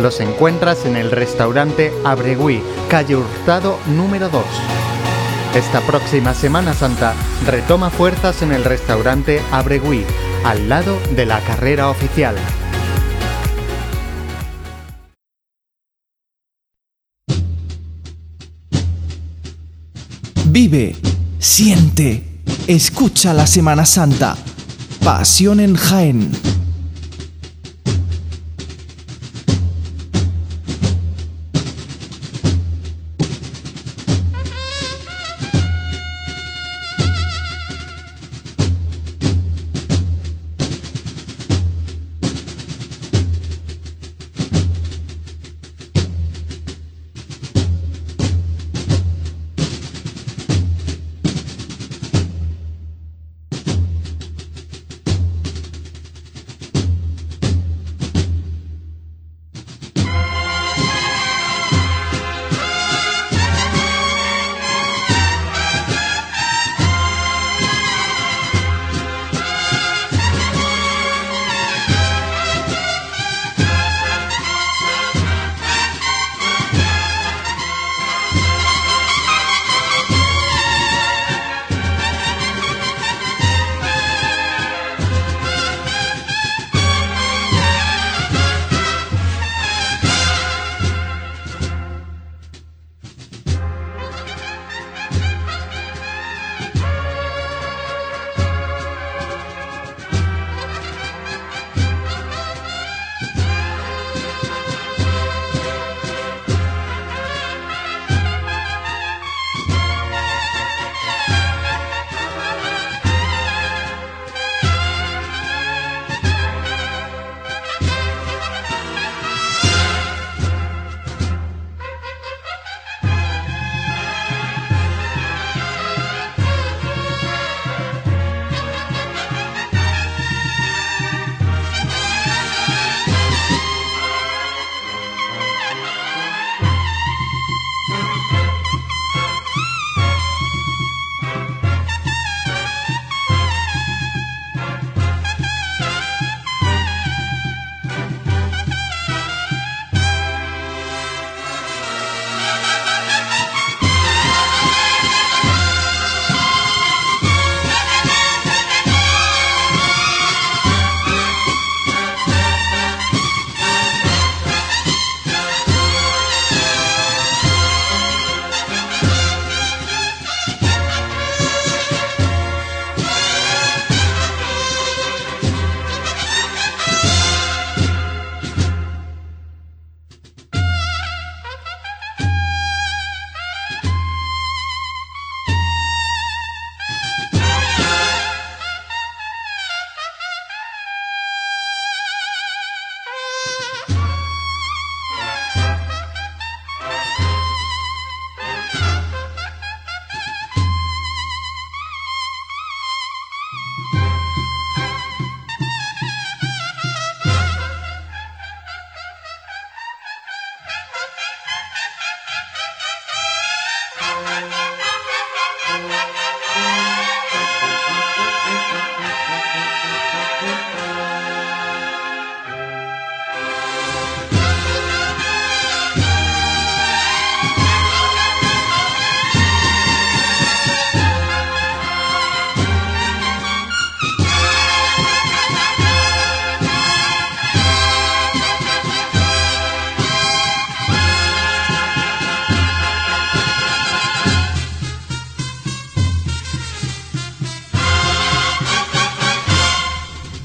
los encuentras en el restaurante Abregui, calle Hurtado número 2. Esta próxima Semana Santa retoma fuerzas en el restaurante Abregui, al lado de la carrera oficial. Vive, siente, escucha la Semana Santa. Pasión en Jaén.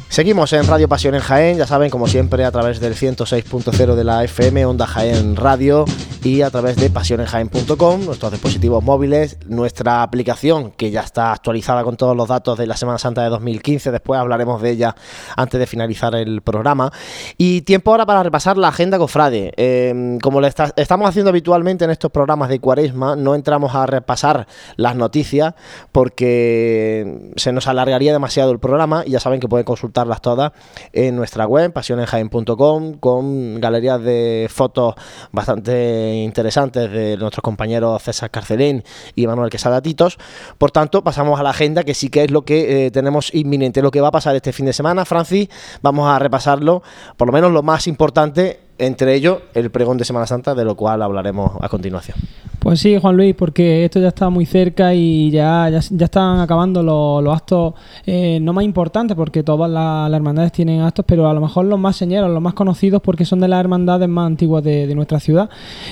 Seguimos en Radio Pasión en Jaén, ya saben, como siempre, a través del 106.0 de la FM, Onda Jaén Radio y a través de pasionenjaén.com, nuestros dispositivos móviles, nuestra aplicación que ya está actualizada con todos los datos de la Semana Santa de 2015, después hablaremos de ella antes de finalizar el programa. Y tiempo ahora para repasar la agenda cofrade. Eh, como estamos haciendo habitualmente en estos programas de cuaresma, no entramos a repasar las noticias porque se nos alargaría demasiado el programa y ya saben que pueden consultarlas todas en nuestra web, pasionenjaen.com, con galerías de fotos bastante interesantes de nuestros compañeros César Carcelén y Manuel Quesada Titos. Por tanto, pasamos a la agenda, que sí que es lo que eh, tenemos inminente, lo que va a pasar este fin de semana. Francis, vamos a repasarlo, por lo menos lo más importante, entre ellos el pregón de Semana Santa, de lo cual hablaremos a continuación. Pues sí, Juan Luis, porque esto ya está muy cerca y ya, ya, ya están acabando los, los actos eh, no más importantes, porque todas la- las hermandades tienen actos, pero a lo mejor los más señeros, los más conocidos, porque son de las hermandades más antiguas de, de nuestra ciudad.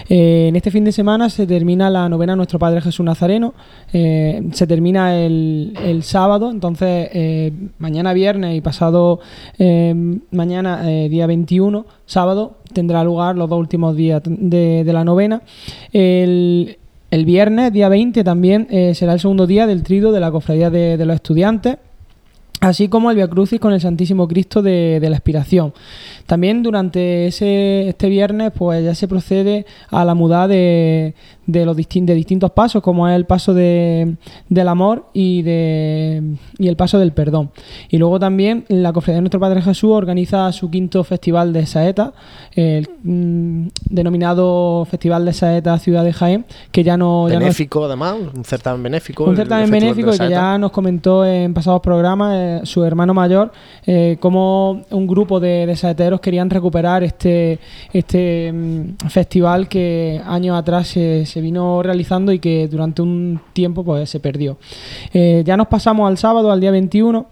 Eh, en este fin de semana se termina la novena Nuestro Padre Jesús Nazareno, eh, se termina el, el sábado, entonces mañana viernes y pasado mañana, día 21, sábado, tendrá lugar los dos últimos días de, la novena. El, viernes, día 20, también eh, será el segundo día del trido de la Cofradía de, los Estudiantes, así como el Via Crucis con el Santísimo Cristo de, de la Expiración. También durante ese, este viernes, pues ya se procede a la mudada de, de los distin- de distintos pasos, como es el paso de, del amor y, de, y el paso del perdón. Y luego también la Cofradía de Nuestro Padre Jesús organiza su quinto festival de Saeta, el mm, denominado Festival de Saeta Ciudad de Jaén, que ya no... ya no es- Benéfico, además, un certamen benéfico. un certamen benéfico que ya nos comentó en pasados programas eh, su hermano mayor eh, cómo un grupo de, de saeteros querían recuperar este este mm, festival que años atrás se, vino realizando y que durante un tiempo pues se perdió. Eh, ya nos pasamos al sábado, al día 21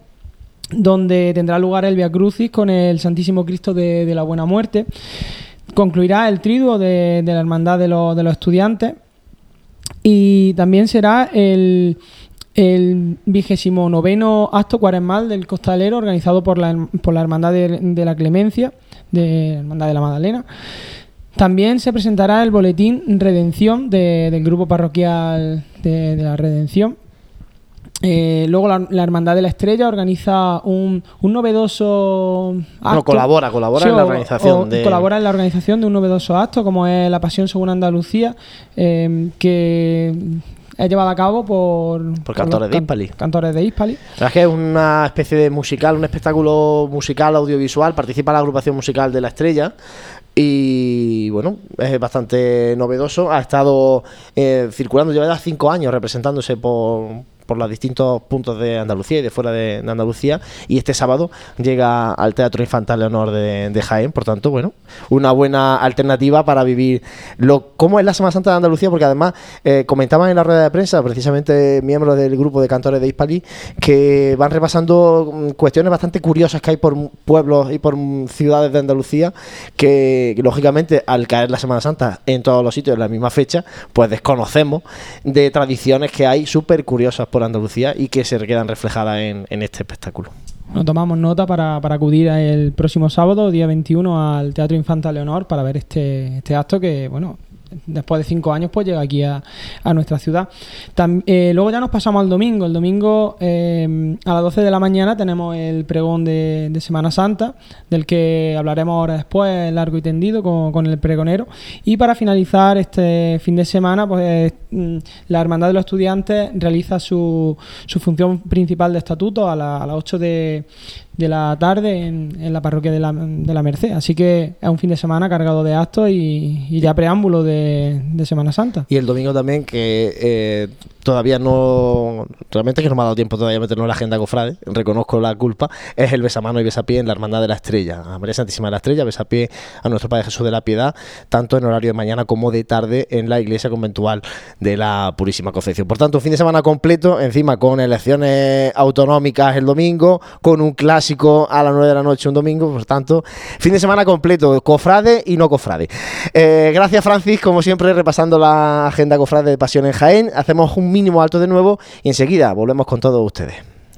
donde tendrá lugar el Via Crucis con el Santísimo Cristo de, la Buena Muerte. Concluirá el triduo de, la Hermandad de los, de los Estudiantes y también será el, el vigésimo noveno acto cuaresmal del costalero organizado por la, por la Hermandad de, de la Clemencia, de la Hermandad de la Magdalena. También se presentará el boletín Redención de- del grupo parroquial de, de la Redención. Eh, luego la, la Hermandad de la Estrella organiza un, un novedoso acto. No, colabora, colabora Sí, en la organización o de- colabora en la organización de un novedoso acto como es la Pasión según Andalucía, eh, que es llevada a cabo por, Por cantores de Hispali. Cantores de Hispali. La verdad es que es una especie de musical, un espectáculo musical audiovisual. Participa la agrupación musical de La Estrella. Y bueno, es bastante novedoso. Ha estado eh, circulando, lleva ya cinco años representándose por, por los distintos puntos de Andalucía y de fuera de, Andalucía. Y este sábado llega al Teatro Infantil Leonor de, de Jaén. Por tanto, bueno, una buena alternativa para vivir lo cómo es la Semana Santa de Andalucía, porque además eh, comentaban en la rueda de prensa, precisamente miembros del grupo de cantores de Hispali, que van repasando mm, cuestiones bastante curiosas que hay por pueblos y por ciudades de Andalucía, que, lógicamente al caer la Semana Santa en todos los sitios en la misma fecha, pues desconocemos de tradiciones que hay súper curiosas por Andalucía y que se quedan reflejadas en, en este espectáculo. Nos tomamos nota para, para acudir el próximo sábado, día 21, al Teatro Infanta Leonor para ver este, este acto que, bueno, después de cinco años pues llega aquí a, a nuestra ciudad. Eh, luego ya nos pasamos al domingo. El domingo eh, a las 12 de la mañana tenemos el pregón de, Semana Santa, del que hablaremos ahora después, largo y tendido, con, con el pregonero. Y para finalizar este fin de semana, pues mm, la Hermandad de los Estudiantes realiza su, su función principal de estatuto a, a las 8 de, de la tarde en, en la parroquia de la, de la Merced. Así que es un fin de semana cargado de actos y, y ya preámbulo de, de Semana Santa. Y el domingo también, que eh, todavía no. Realmente que no me ha dado tiempo todavía meterlo en la agenda cofrade, reconozco la culpa, es el besamano y besapié en la Hermandad de la Estrella. A María Santísima de la Estrella, besapié a nuestro Padre Jesús de la Piedad, tanto en horario de mañana como de tarde en la iglesia conventual de la Purísima Concepción. Por tanto, un fin de semana completo, encima con elecciones autonómicas el domingo, con un clásico a las 9 de la noche un domingo, por tanto, fin de semana completo, cofrade y no cofrade. Eh, gracias, Francis, como siempre, repasando la agenda cofrade de Pasión en Jaén. Hacemos un mínimo alto de nuevo y enseguida volvemos con todos ustedes.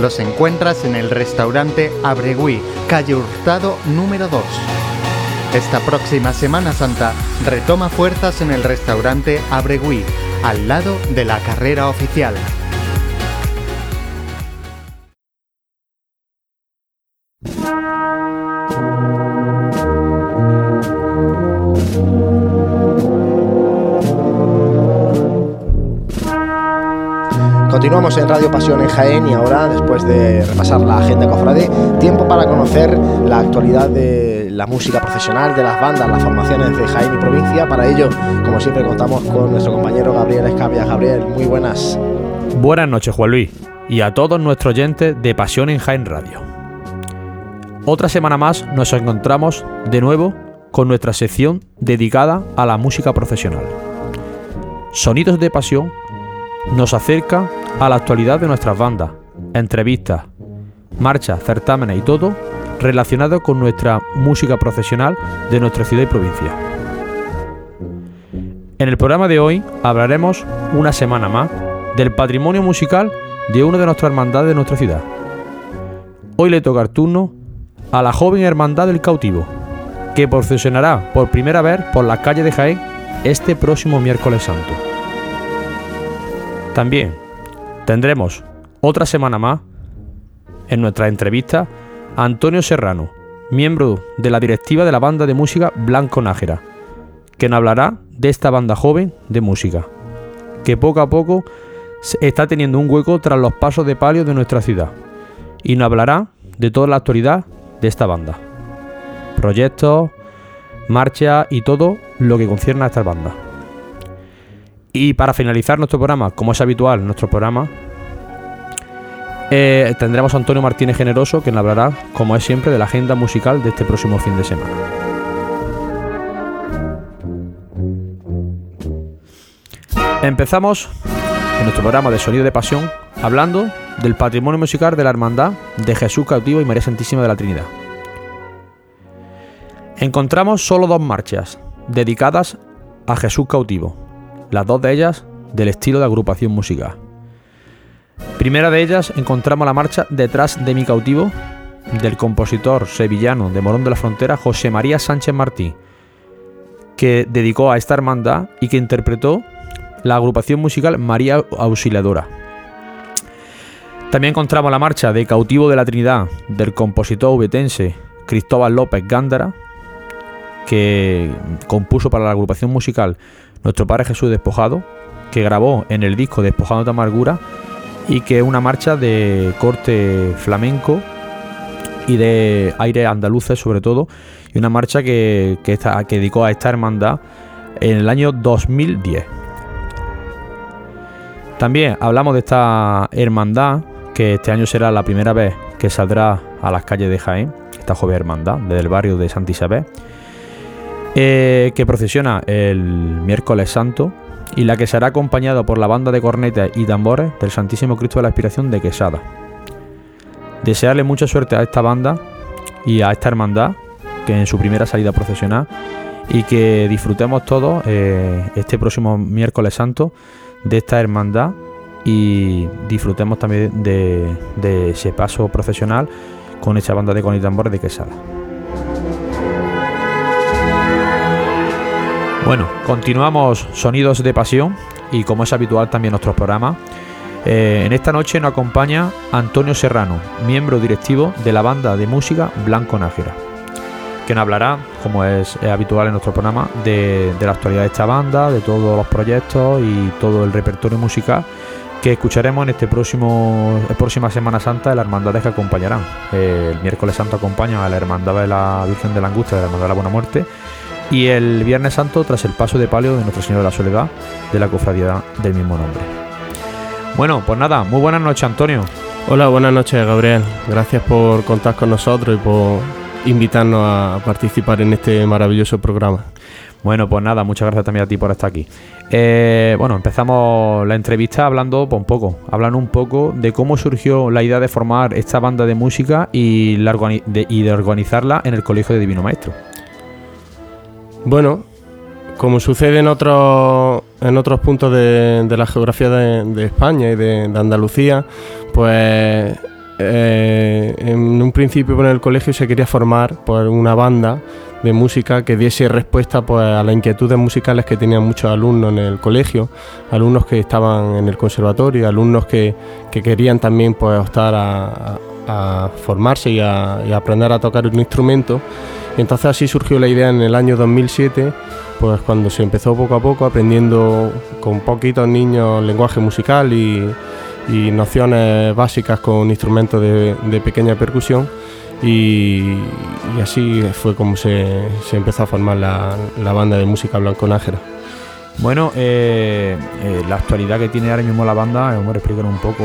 los encuentras en el restaurante Abregui, calle Hurtado número 2. Esta próxima Semana Santa retoma fuerzas en el restaurante Abregui, al lado de la carrera oficial. Continuamos en Radio Pasión en Jaén y ahora, después de repasar la agenda cofrade, tiempo para conocer la actualidad de la música profesional, de las bandas, las formaciones de Jaén y provincia. Para ello, como siempre, contamos con nuestro compañero Gabriel Escabia. Gabriel, muy buenas. Buenas noches, Juan Luis, y a todos nuestros oyentes de Pasión en Jaén Radio. Otra semana más nos encontramos de nuevo con nuestra sección dedicada a la música profesional. Sonidos de Pasión nos acerca a la actualidad de nuestras bandas, entrevistas, marchas, certámenes y todo relacionado con nuestra música profesional de nuestra ciudad y provincia. En el programa de hoy hablaremos una semana más del patrimonio musical de una de nuestras hermandades de nuestra ciudad. Hoy le toca el turno a la joven Hermandad del Cautivo, que procesionará por primera vez por las calles de Jaén este próximo miércoles santo. También tendremos otra semana más en nuestra entrevista a Antonio Serrano, miembro de la directiva de la banda de música Blanco Nájera, que nos hablará de esta banda joven de música, que poco a poco está teniendo un hueco tras los pasos de palio de nuestra ciudad, y nos hablará de toda la actualidad de esta banda, proyectos, marchas y todo lo que concierne a esta banda. Y para finalizar nuestro programa, como es habitual nuestro programa, eh, tendremos a Antonio Martínez Generoso, que nos hablará, como es siempre, de la agenda musical de este próximo fin de semana. Empezamos en nuestro programa de Sonido de Pasión hablando del patrimonio musical de la Hermandad de Jesús Cautivo y María Santísima de la Trinidad. Encontramos solo dos marchas dedicadas a Jesús Cautivo, las dos de ellas del estilo de agrupación musical. Primera de ellas encontramos la marcha Detrás de mi cautivo del compositor sevillano de Morón de la Frontera José María Sánchez Martí, que dedicó a esta hermandad y que interpretó la agrupación musical María Auxiliadora. También encontramos la marcha de Cautivo de la Trinidad del compositor ubetense Cristóbal López Gándara, que compuso para la agrupación musical Nuestro Padre Jesús Despojado, que grabó en el disco Despojado de Amargura y que es una marcha de corte flamenco y de aire andaluces sobre todo, y una marcha que, que, que dedicó a esta hermandad en el año 2010. También hablamos de esta hermandad, que este año será la primera vez que saldrá a las calles de Jaén, esta joven hermandad, desde el barrio de Santa Isabel, eh, que procesiona el miércoles santo y la que será acompañada por la banda de cornetas y tambores del Santísimo Cristo de la Inspiración de Quesada. Desearle mucha suerte a esta banda y a esta hermandad, que en su primera salida procesional, y que disfrutemos todos eh, este próximo miércoles santo de esta hermandad y disfrutemos también de, ese paso profesional con esta banda de con y tambores de Quesada. Bueno, continuamos Sonidos de Pasión y como es habitual también nuestros programas. Eh, en esta noche nos acompaña Antonio Serrano, miembro directivo de la banda de música Blanco Nájera, que nos hablará, como es, habitual en nuestro programa, de, la actualidad de esta banda, de todos los proyectos y todo el repertorio musical que escucharemos en este próximo próxima Semana Santa de las hermandades que acompañarán. Eh, el miércoles santo acompaña a la Hermandad de la Virgen de la Angustia, de la Hermandad de la Buena Muerte y el Viernes Santo tras el paso de palio de Nuestro Señor de la Soledad de la cofradía del mismo nombre. Bueno, pues nada, muy buenas noches Antonio. Hola, buenas noches Gabriel. Gracias por contar con nosotros y por invitarnos a participar en este maravilloso programa. Bueno, pues nada, muchas gracias también a ti por estar aquí. Eh, bueno, empezamos la entrevista hablando pues, un poco, hablando un poco de cómo surgió la idea de formar esta banda de música y, la de, y de organizarla en el Colegio de Divino Maestro. Bueno, como sucede en otros en otros puntos de, la geografía de, España y de, Andalucía, pues eh, en un principio en el colegio se quería formar pues, una banda de música que diese respuesta pues, a las inquietudes musicales que tenían muchos alumnos en el colegio, alumnos que estaban en el conservatorio, alumnos que, que querían también pues, optar a, formarse y y a aprender a tocar un instrumento. Y entonces así surgió la idea en el año 2007, pues cuando se empezó poco a poco aprendiendo con poquitos niños lenguaje musical y, nociones básicas con instrumentos de, de pequeña percusión. Y, así fue como se, empezó a formar la, banda de música Blanco Nájera. Bueno, eh, eh, la actualidad que tiene ahora mismo la banda, vamos a explicar un poco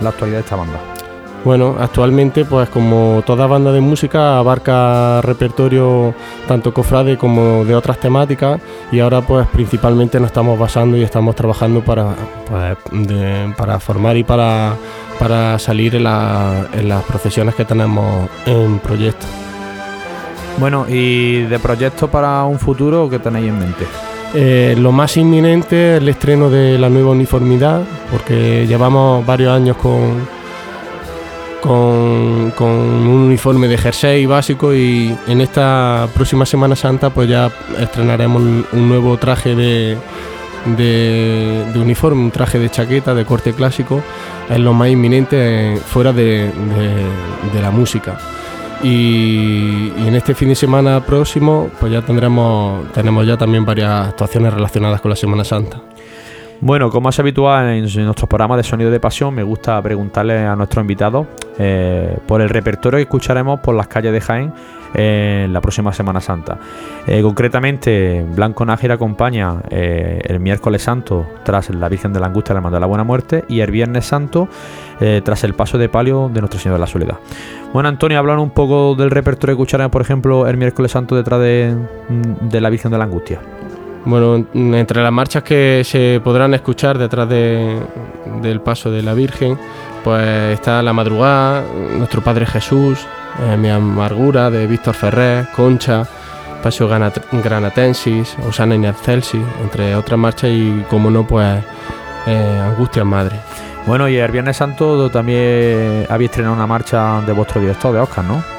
la actualidad de esta banda. Bueno, actualmente, pues como toda banda de música, abarca repertorio tanto cofrade como de otras temáticas y ahora pues principalmente nos estamos basando y estamos trabajando para, pues, de, para formar y para, para salir en, la, en, las procesiones que tenemos en proyecto. Bueno, ¿y de proyectos para un futuro qué tenéis en mente? Eh, lo más inminente es el estreno de la nueva uniformidad, porque llevamos varios años con con, con, un uniforme de jersey básico y en esta próxima Semana Santa pues ya estrenaremos un, nuevo traje de, de, uniforme, un traje de chaqueta de corte clásico, es lo más inminente fuera de, de, de la música. Y, y, en este fin de semana próximo pues ya tendremos tenemos ya también varias actuaciones relacionadas con la Semana Santa. Bueno, como es habitual en, nuestros programas de Sonido de Pasión, me gusta preguntarle a nuestros invitados eh, por el repertorio que escucharemos por las calles de Jaén eh, en la próxima Semana Santa. Eh, concretamente, Blanco Nájera acompaña eh, el miércoles santo tras la Virgen de la Angustia, la Hermandad de la Buena Muerte, y el viernes santo eh, tras el paso de palio de Nuestro Señor de la Soledad. Bueno, Antonio, hablar un poco del repertorio que escucharemos, por ejemplo, el miércoles santo detrás de, de la Virgen de la Angustia. Bueno, entre las marchas que se podrán escuchar detrás de, del paso de la Virgen, pues está La Madrugada, Nuestro Padre Jesús, eh, Mi Amargura de Víctor Ferrer, Concha, Paseo Granatensis, Osana in Excelsis, entre otras marchas y como no, pues eh, Angustia Madre. Bueno, y el Viernes Santo también habéis estrenado una marcha de vuestro director, de Oscar, ¿no?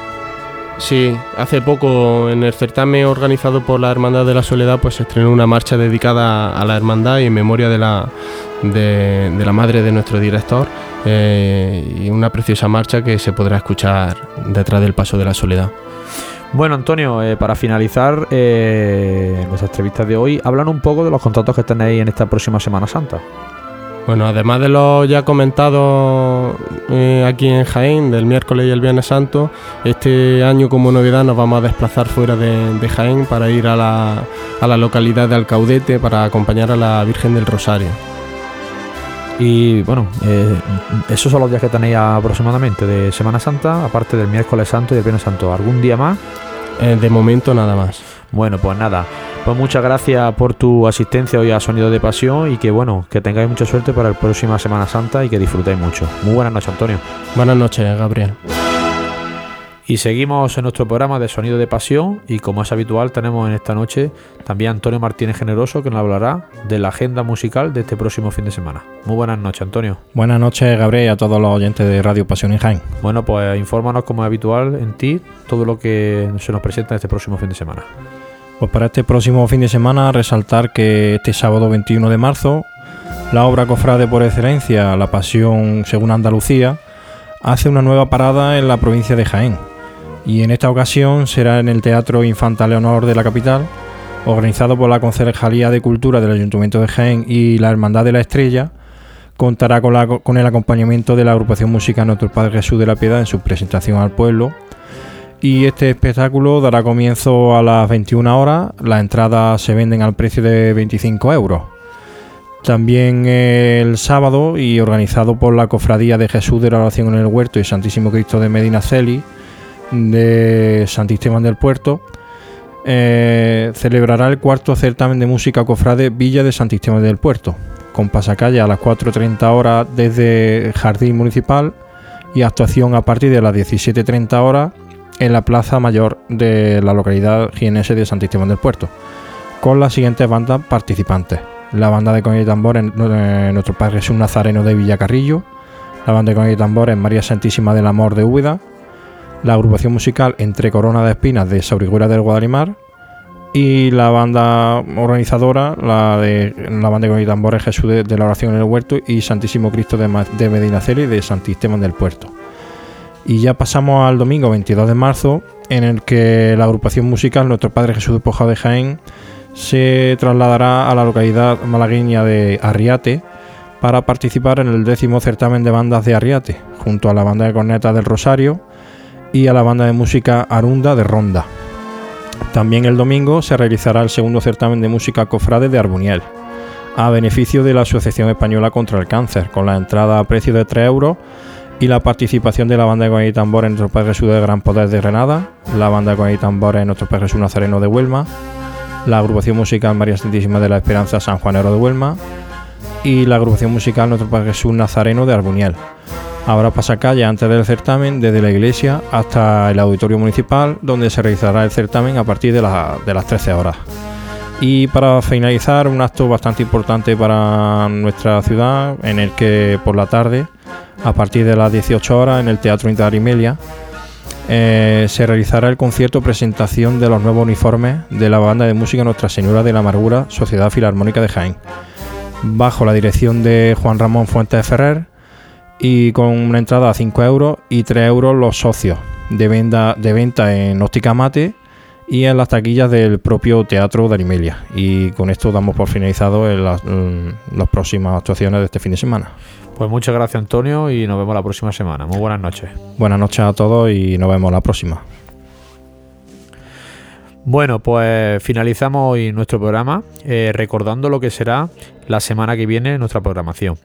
Sí, hace poco en el certamen organizado por la Hermandad de la Soledad, pues se estrenó una marcha dedicada a la hermandad y en memoria de la, de, la madre de nuestro director. eh, y una preciosa marcha que se podrá escuchar detrás del paso de la soledad. Bueno, Antonio, eh, para finalizar eh, nuestras entrevistas de hoy, hablan un poco de los contratos que tenéis en esta próxima Semana Santa. Bueno, además de los ya comentados eh, aquí en Jaén, del miércoles y el viernes santo, este año como novedad nos vamos a desplazar fuera de, de Jaén para ir a la, a la localidad de Alcaudete para acompañar a la Virgen del Rosario. Y bueno, eh, esos son los días que tenéis aproximadamente de Semana Santa, aparte del miércoles santo y el viernes santo. ¿Algún día más? Eh, de momento nada más. Bueno, pues nada. Pues muchas gracias por tu asistencia hoy a Sonido de Pasión y que bueno, que tengáis mucha suerte para la próxima Semana Santa y que disfrutéis mucho. Muy buenas noches, Antonio. Buenas noches, Gabriel. Y seguimos en nuestro programa de Sonido de Pasión y como es habitual tenemos en esta noche también a Antonio Martínez Generoso que nos hablará de la agenda musical de este próximo fin de semana. Muy buenas noches, Antonio. Buenas noches, Gabriel, y a todos los oyentes de Radio Pasión en Jaén. Bueno, pues infórmanos como es habitual en ti todo lo que se nos presenta este próximo fin de semana. Pues para este próximo fin de semana resaltar que este sábado 21 de marzo la obra cofrade por excelencia, La Pasión según Andalucía, hace una nueva parada en la provincia de Jaén. Y en esta ocasión será en el Teatro Infanta Leonor de la capital, organizado por la Concejalía de Cultura del Ayuntamiento de Jaén y la Hermandad de la Estrella, contará con, con el acompañamiento de la agrupación musical Nuestro Padre Jesús de la Piedad en su presentación al pueblo. Y este espectáculo dará comienzo a las 21 horas. Las entradas se venden al precio de 25 euros. También el sábado, y organizado por la Cofradía de Jesús de la Oración en el Huerto y Santísimo Cristo de Medina Celi, de Santisteban del Puerto, eh, celebrará el cuarto certamen de música cofrade Villa de Santisteban del Puerto, con pasacalle a las 4.30 horas desde Jardín Municipal y actuación a partir de las 17.30 horas en la Plaza Mayor de la localidad jienense de Santisteban del Puerto, con las siguientes bandas participantes. La banda de coña y tambores eh, Nuestro Padre Jesús Nazareno de Villacarrillo, la banda de coña y tambores María Santísima del Amor de Úbeda, la agrupación musical Entre Corona de Espinas de Saurigüera del Guadalimar y la banda organizadora, la de la banda de tambores Jesús de, de la Oración en el Huerto y Santísimo Cristo de, de Medinaceli de Santisteban del Puerto. Y ya pasamos al domingo 22 de marzo, en el que la agrupación musical Nuestro Padre Jesús de Poja de Jaén se trasladará a la localidad malagueña de Arriate para participar en el décimo certamen de bandas de Arriate, junto a la banda de cornetas del Rosario y a la banda de música Arunda de Ronda. También el domingo se realizará el segundo certamen de música cofrade de Arbuniel, a beneficio de la Asociación Española contra el Cáncer, con la entrada a precio de 3 euros y la participación de la banda de coña y tambores en Nuestro Padre Jesús de Gran Poder de Granada, la banda de coña y tambores en Nuestro Padre Jesús Nazareno de Huelma, la agrupación musical María Santísima de la Esperanza San Juanero de Huelma y la agrupación musical Nuestro Padre Jesús Nazareno de Arbuniel. Habrá pasacalle antes del certamen desde la iglesia hasta el auditorio municipal donde se realizará el certamen a partir de, de las 13 horas. Y para finalizar, un acto bastante importante para nuestra ciudad en el que por la tarde, a partir de las 18 horas en el Teatro Intarimelia, eh, se realizará el concierto presentación de los nuevos uniformes de la banda de música Nuestra Señora de la Amargura, Sociedad Filarmónica de Jaén, bajo la dirección de Juan Ramón Fuentes Ferrer y con una entrada a 5 euros y 3 euros los socios de venta, de venta en Óptica Mate y en las taquillas del propio Teatro de Arimelia. Y con esto damos por finalizado el- las, mm, las próximas actuaciones de este fin de semana. Pues muchas gracias, Antonio, y nos vemos la próxima semana. Muy buenas noches. Buenas noches a todos y nos vemos la próxima. Bueno, pues finalizamos hoy nuestro programa eh, recordando lo que será la semana que viene nuestra programación.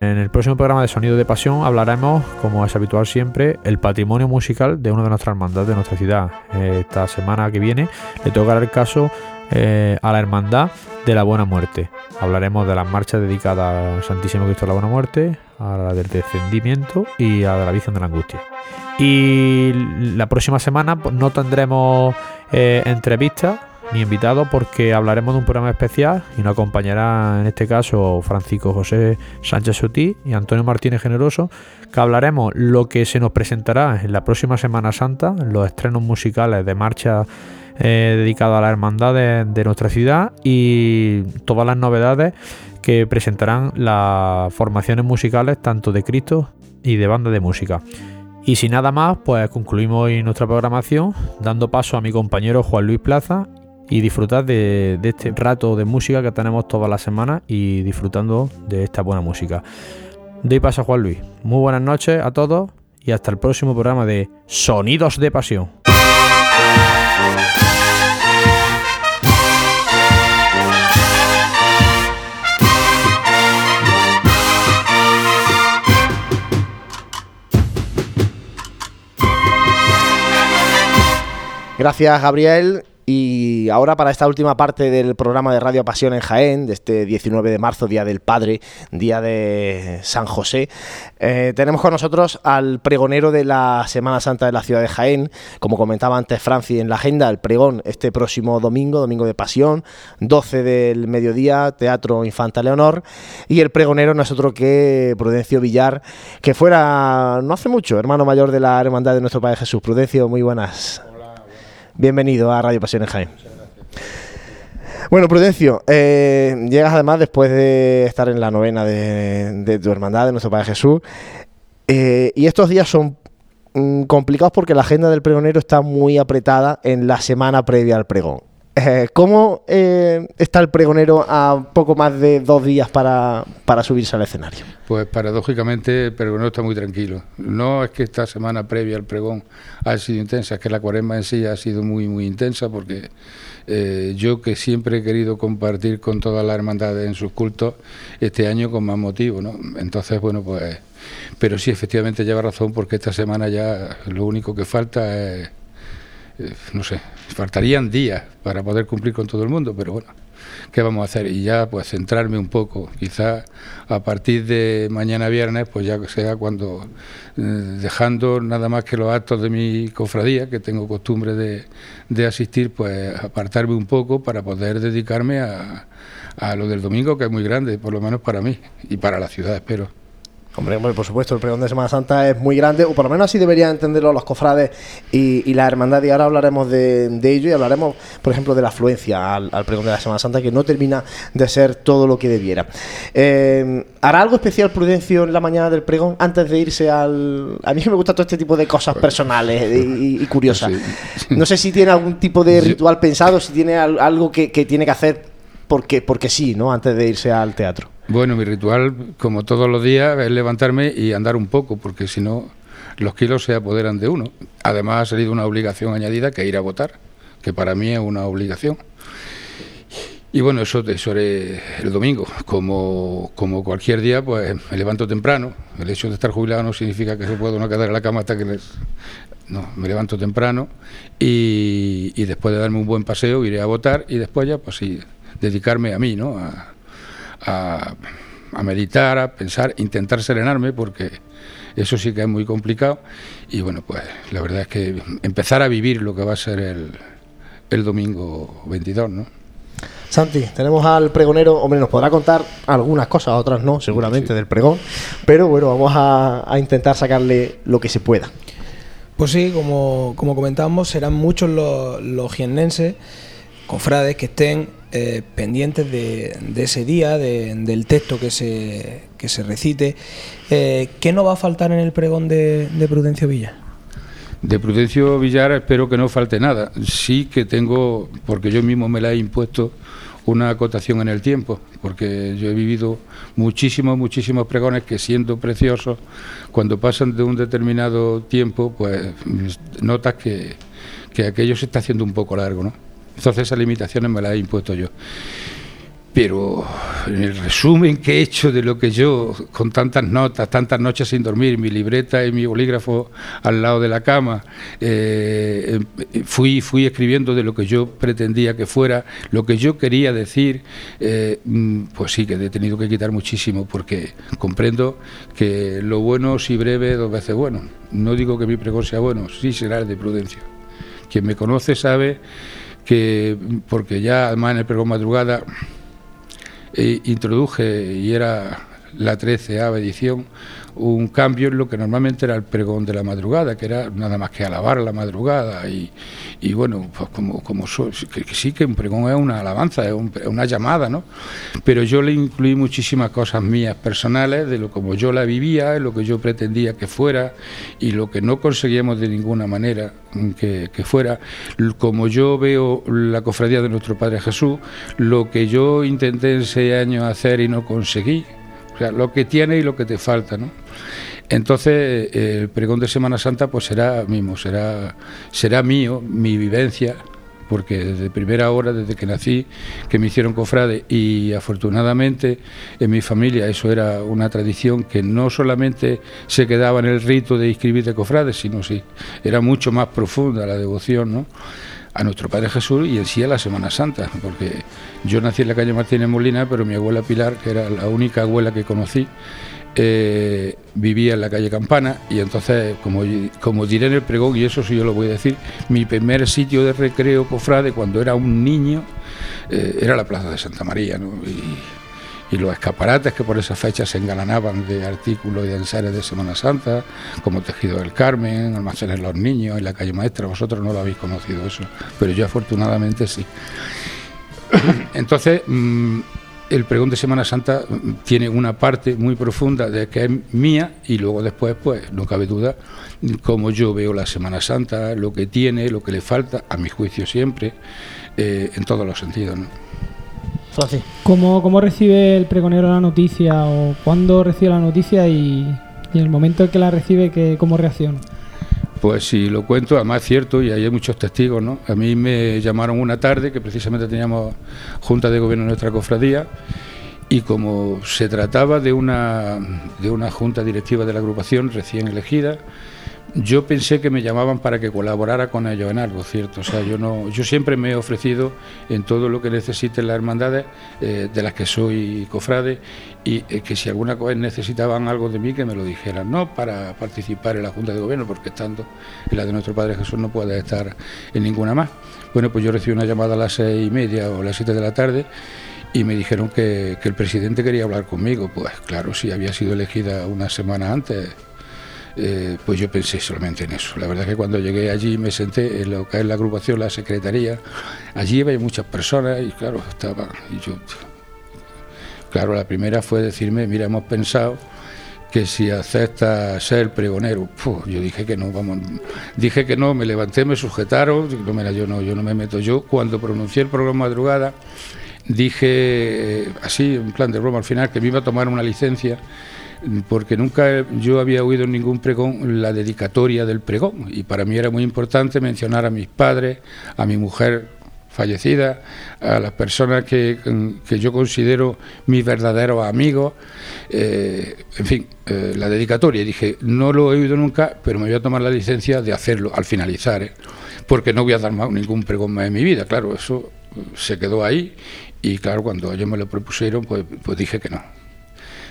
En el próximo programa de Sonido de Pasión hablaremos, como es habitual siempre, el patrimonio musical de una de nuestras hermandades de nuestra ciudad. Esta semana que viene le tocará el caso eh, a la Hermandad de la Buena Muerte. Hablaremos de las marchas dedicadas al Santísimo Cristo de la Buena Muerte, a la del Descendimiento y a la Virgen de la Angustia. Y la próxima semana pues, no tendremos eh, entrevistas ni invitados porque hablaremos de un programa especial y nos acompañará en este caso Francisco José Sánchez Sotí y Antonio Martínez Generoso, que hablaremos lo que se nos presentará en la próxima Semana Santa, los estrenos musicales de marcha eh, dedicados a las hermandades de nuestra ciudad y todas las novedades que presentarán las formaciones musicales tanto de Cristo y de banda de música. Y sin nada más, pues concluimos hoy nuestra programación dando paso a mi compañero Juan Luis Plaza y disfrutar de, de este rato de música que tenemos todas las semanas y disfrutando de esta buena música. Doy paso a Juan Luis. Muy buenas noches a todos y hasta el próximo programa de Sonidos de Pasión. Gracias, Gabriel. Y ahora para esta última parte del programa de Radio Pasión en Jaén, de este 19 de marzo, Día del Padre, Día de San José, eh, tenemos con nosotros al pregonero de la Semana Santa de la ciudad de Jaén, como comentaba antes Franci en la agenda, el pregón este próximo domingo, domingo de Pasión, 12 del mediodía, Teatro Infanta Leonor, y el pregonero no es otro que Prudencio Villar, que fuera no hace mucho, hermano mayor de la Hermandad de nuestro Padre Jesús. Prudencio, muy buenas. Bienvenido a Radio Pasión en. Bueno, Prudencio, eh, llegas además después de estar en la novena de, de tu hermandad, de nuestro Padre Jesús, eh, y estos días son mm, complicados porque la agenda del pregonero está muy apretada en la semana previa al pregón. Eh, ¿Cómo eh, está el pregonero a poco más de dos días para, para subirse al escenario? Pues paradójicamente el pregonero está muy tranquilo. No es que esta semana previa al pregón haya sido intensa, es que la cuaresma en sí ha sido muy, muy intensa porque eh, yo que siempre he querido compartir con todas las hermandades en sus cultos, este año con más motivo, ¿no? Entonces, bueno, pues... Pero sí, efectivamente lleva razón porque esta semana ya lo único que falta es no sé, faltarían días para poder cumplir con todo el mundo, pero bueno, ¿qué vamos a hacer? Y ya pues centrarme un poco, quizá a partir de mañana viernes, pues ya sea cuando, eh, dejando nada más que los actos de mi cofradía, que tengo costumbre de, de asistir, pues apartarme un poco para poder dedicarme a, a lo del domingo, que es muy grande, por lo menos para mí y para la ciudad, espero. Hombre, hombre, por supuesto, el pregón de Semana Santa es muy grande, o por lo menos así deberían entenderlo los cofrades y, y la hermandad. Y ahora hablaremos de, de ello y hablaremos, por ejemplo, de la afluencia al, al pregón de la Semana Santa, que no termina de ser todo lo que debiera. Eh, ¿Hará algo especial Prudencio en la mañana del pregón antes de irse al.? A mí que me gusta todo este tipo de cosas personales y, y curiosas. No sé si tiene algún tipo de ritual pensado, si tiene al- algo que, que tiene que hacer porque, porque sí, ¿no? Antes de irse al teatro. Bueno, mi ritual, como todos los días, es levantarme y andar un poco, porque si no, los kilos se apoderan de uno. Además, ha salido una obligación añadida que ir a votar, que para mí es una obligación. Y bueno, eso, eso haré el domingo. Como, como cualquier día, pues me levanto temprano. El hecho de estar jubilado no significa que se pueda no quedar en la cama hasta que les... No, me levanto temprano y, después de darme un buen paseo iré a votar y después ya, pues sí, dedicarme a mí, ¿no? A, a meditar, a pensar, intentar serenarme, porque eso sí que es muy complicado. Y bueno, pues la verdad es que empezar a vivir lo que va a ser el, el domingo 22, ¿no? Santi, tenemos al pregonero, hombre, nos podrá contar algunas cosas, otras no, seguramente, del pregón, pero bueno, vamos a, a intentar sacarle lo que se pueda. Pues sí, como, como comentábamos, serán muchos los, los jiennenses, cofrades, que estén eh, pendientes de, ese día, de- del texto que se, que se recite. Eh, ¿Qué no va a faltar en el pregón de, de Prudencio Villa? De Prudencio Villar espero que no falte nada. Sí que tengo, porque yo mismo me la he impuesto, una acotación en el tiempo, porque yo he vivido muchísimos, muchísimos pregones que siendo preciosos, cuando pasan de un determinado tiempo, pues notas que, que aquello se está haciendo un poco largo, ¿no? Entonces esas limitaciones me las he impuesto yo. Pero en el resumen que he hecho de lo que yo, con tantas notas, tantas noches sin dormir, mi libreta y mi bolígrafo al lado de la cama, eh, eh, fui, fui escribiendo de lo que yo pretendía que fuera, lo que yo quería decir, eh, mm, pues sí que he tenido que quitar muchísimo, porque comprendo que lo bueno, si breve, dos veces bueno. No digo que mi pregón sea bueno, sí será el de prudencia. Quien me conoce sabe que porque ya además en el pregón madrugada eh, introduje y era la 13 edición un cambio en lo que normalmente era el pregón de la madrugada, que era nada más que alabar la madrugada. Y, bueno, pues como, como sí que un pregón es una alabanza, es, una llamada, ¿no? Pero yo le incluí muchísimas cosas mías personales, de lo como yo la vivía, de lo que yo pretendía que fuera y lo que no conseguíamos de ninguna manera que, que fuera, como yo veo la cofradía de nuestro Padre Jesús, lo que yo intenté en seis años hacer y no conseguí. O sea, lo que tiene y lo que te falta, ¿no? Entonces, el pregón de Semana Santa pues será mismo, será, será mío, mi vivencia, porque desde primera hora, desde que nací, que me hicieron cofrade y afortunadamente en mi familia eso era una tradición que no solamente se quedaba en el rito de inscribirte cofrade, sino sí, era mucho más profunda la devoción, ¿no? A nuestro Padre Jesús y en sí a la Semana Santa, porque yo nací en la calle Martínez Molina, pero mi abuela Pilar, que era la única abuela que conocí, eh, vivía en la calle Campana y entonces, como, como diré en el pregón, y eso sí yo lo voy a decir, mi primer sitio de recreo cofrade cuando era un niño eh, era la Plaza de Santa María, y, los escaparates que por esa fecha se engalanaban de artículos y de enseres de Semana Santa, como Tejido del Carmen, Almacenes Los Niños, en la calle Maestra, vosotros no lo habéis conocido eso, pero yo afortunadamente sí. [COUGHS] Entonces, mm, el pregón de Semana Santa tiene una parte muy profunda de que es mía y luego después, pues, no cabe duda, como yo veo la Semana Santa, lo que tiene, lo que le falta, a mi juicio siempre, eh, en todos los sentidos. ¿no? ¿Cómo, ¿Cómo, recibe el pregonero la noticia o cuándo recibe la noticia y, en el momento en que la recibe, que, cómo reacciona? Pues si lo cuento, además es cierto, y hay muchos testigos, ¿no? A mí me llamaron una tarde, que precisamente teníamos junta de gobierno en nuestra cofradía, y como se trataba de una, de una junta directiva de la agrupación recién elegida, yo pensé que me llamaban para que colaborara con ellos en algo, ¿cierto? O sea, yo no, yo siempre me he ofrecido en todo lo que necesiten las hermandades eh, de las que soy cofrade y eh, que si alguna cosa necesitaban algo de mí que me lo dijeran, no para participar en la Junta de Gobierno, porque estando en la de nuestro Padre Jesús no puede estar en ninguna más. Bueno, pues yo recibí una llamada a las seis y media o las siete de la tarde y me dijeron que el presidente quería hablar conmigo. Pues claro, si había sido elegida una semana antes eh, pues yo pensé solamente en eso. La verdad es que cuando llegué allí me senté en lo que es la agrupación, la secretaría, allí había muchas personas y claro, estaba, y yo, claro, la primera fue decirme, mira, hemos pensado que si acepta ser pregonero, yo dije que no, vamos, dije que no, me levanté, me sujetaron, no, mira, yo no, yo no me meto. Yo cuando pronuncié el programa madrugada, dije eh, así, en plan de broma al final, que me iba a tomar una licencia porque nunca yo había oído en ningún pregón la dedicatoria del pregón y para mí era muy importante mencionar a mis padres, a mi mujer fallecida, a las personas que, yo considero mis verdaderos amigos, eh, en fin, eh, la dedicatoria. Y dije, no lo he oído nunca, pero me voy a tomar la licencia de hacerlo al finalizar, ¿eh? porque no voy a dar más, ningún pregón más en mi vida. Claro, eso se quedó ahí y claro, cuando ellos me lo propusieron, pues, pues dije que no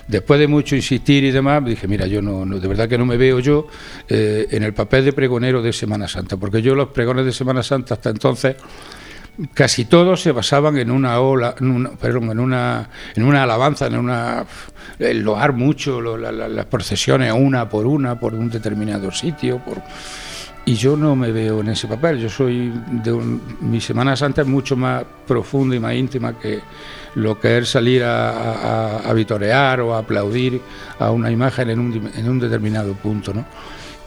después de mucho insistir y demás, dije, mira, yo no, de verdad que no me veo yo eh, en el papel de pregonero de Semana Santa, porque yo los pregones de Semana Santa hasta entonces casi todos se basaban en una ola, en perdón, en una, en una alabanza, en una el loar mucho las procesiones una por una por un determinado sitio, y yo no me veo en ese papel. Yo soy de mi Semana Santa es mucho más profunda y más íntima que lo que es salir a, a, vitorear o a aplaudir a una imagen en un, un, determinado punto, ¿no?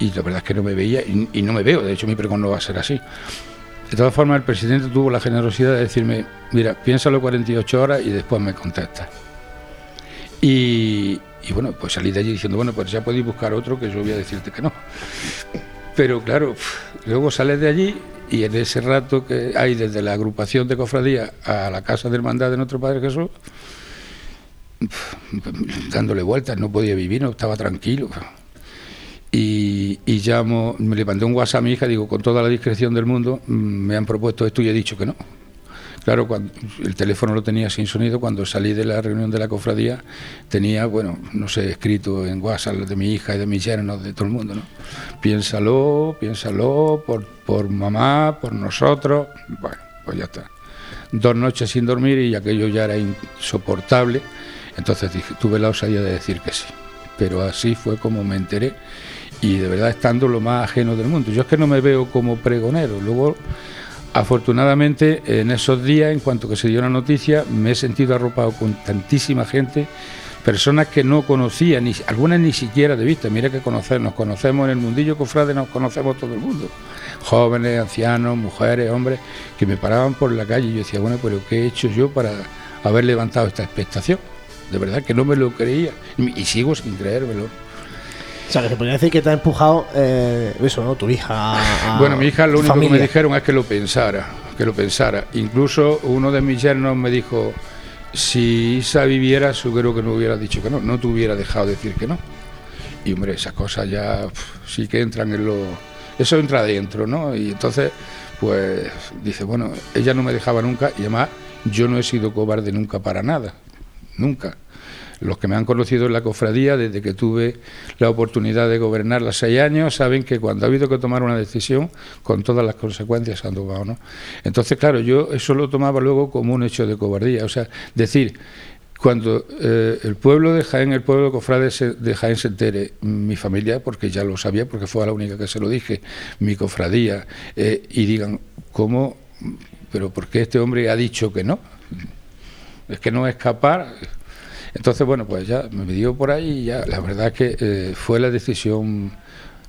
Y la verdad es que no me veía y, no me veo. De hecho, mi pregón no va a ser así. De todas formas, el presidente tuvo la generosidad de decirme, mira, piénsalo 48 horas y después me contesta. Y, y bueno, pues salí de allí diciendo, bueno, pues ya podéis buscar otro que yo voy a decirte que no. Pero claro, luego sales de allí y en ese rato que hay desde la agrupación de cofradía a la casa de hermandad de nuestro Padre Jesús, dándole vueltas, no podía vivir, no estaba tranquilo. Y, y llamo, me le mandé un WhatsApp a mi hija, digo, con toda la discreción del mundo, mm, me han propuesto esto y he dicho que no. Claro, cuando el teléfono lo tenía sin sonido, cuando salí de la reunión de la cofradía, tenía, bueno, no sé, escrito en WhatsApp de mi hija y de mis yernos, de todo el mundo, ¿no? Piénsalo, piénsalo, por, por mamá, por nosotros. Bueno, pues ya está. Dos noches sin dormir y aquello ya era insoportable. Entonces tuve la osadía de decir que sí. Pero así fue como me enteré y de verdad estando lo más ajeno del mundo. Yo es que no me veo como pregonero. Luego, afortunadamente, en esos días, en cuanto que se dio la noticia, me he sentido arropado con tantísima gente, personas que no conocía, ni, algunas ni siquiera de vista. Mira que conocer, nos conocemos en el mundillo cofrade, nos conocemos todo el mundo. Jóvenes, ancianos, mujeres, hombres, que me paraban por la calle y yo decía, bueno, pero ¿qué he hecho yo para haber levantado esta expectación? De verdad que no me lo creía y sigo sin creérmelo. O sea, que se podría decir que te ha empujado eh, eso, ¿no? Tu hija. bueno, mi hija lo único que me dijeron es que lo pensara, que lo pensara. Incluso uno de mis yernos me dijo, si Isa viviera, seguro que no hubiera dicho que no, no te hubiera dejado decir que no. Y hombre, esas cosas ya sí que entran en lo... Eso entra adentro, ¿no? Y entonces, pues dice, bueno, ella no me dejaba nunca y además yo no he sido cobarde nunca para nada, nunca. Los que me han conocido en la cofradía, desde que tuve la oportunidad de gobernar los seis años, saben que cuando ha habido que tomar una decisión, con todas las consecuencias han tomado, ¿no? Entonces, claro, yo eso lo tomaba luego como un hecho de cobardía. O sea, decir, cuando eh, el pueblo de Jaén, el pueblo de Cofrades de Jaén se entere, mi familia, porque ya lo sabía, porque fue la única que se lo dije, mi cofradía, eh, y digan, ¿cómo? ¿Pero por qué este hombre ha dicho que no? Es que no escapar entonces, bueno, pues ya me dio por ahí y ya la verdad que eh, fue la decisión,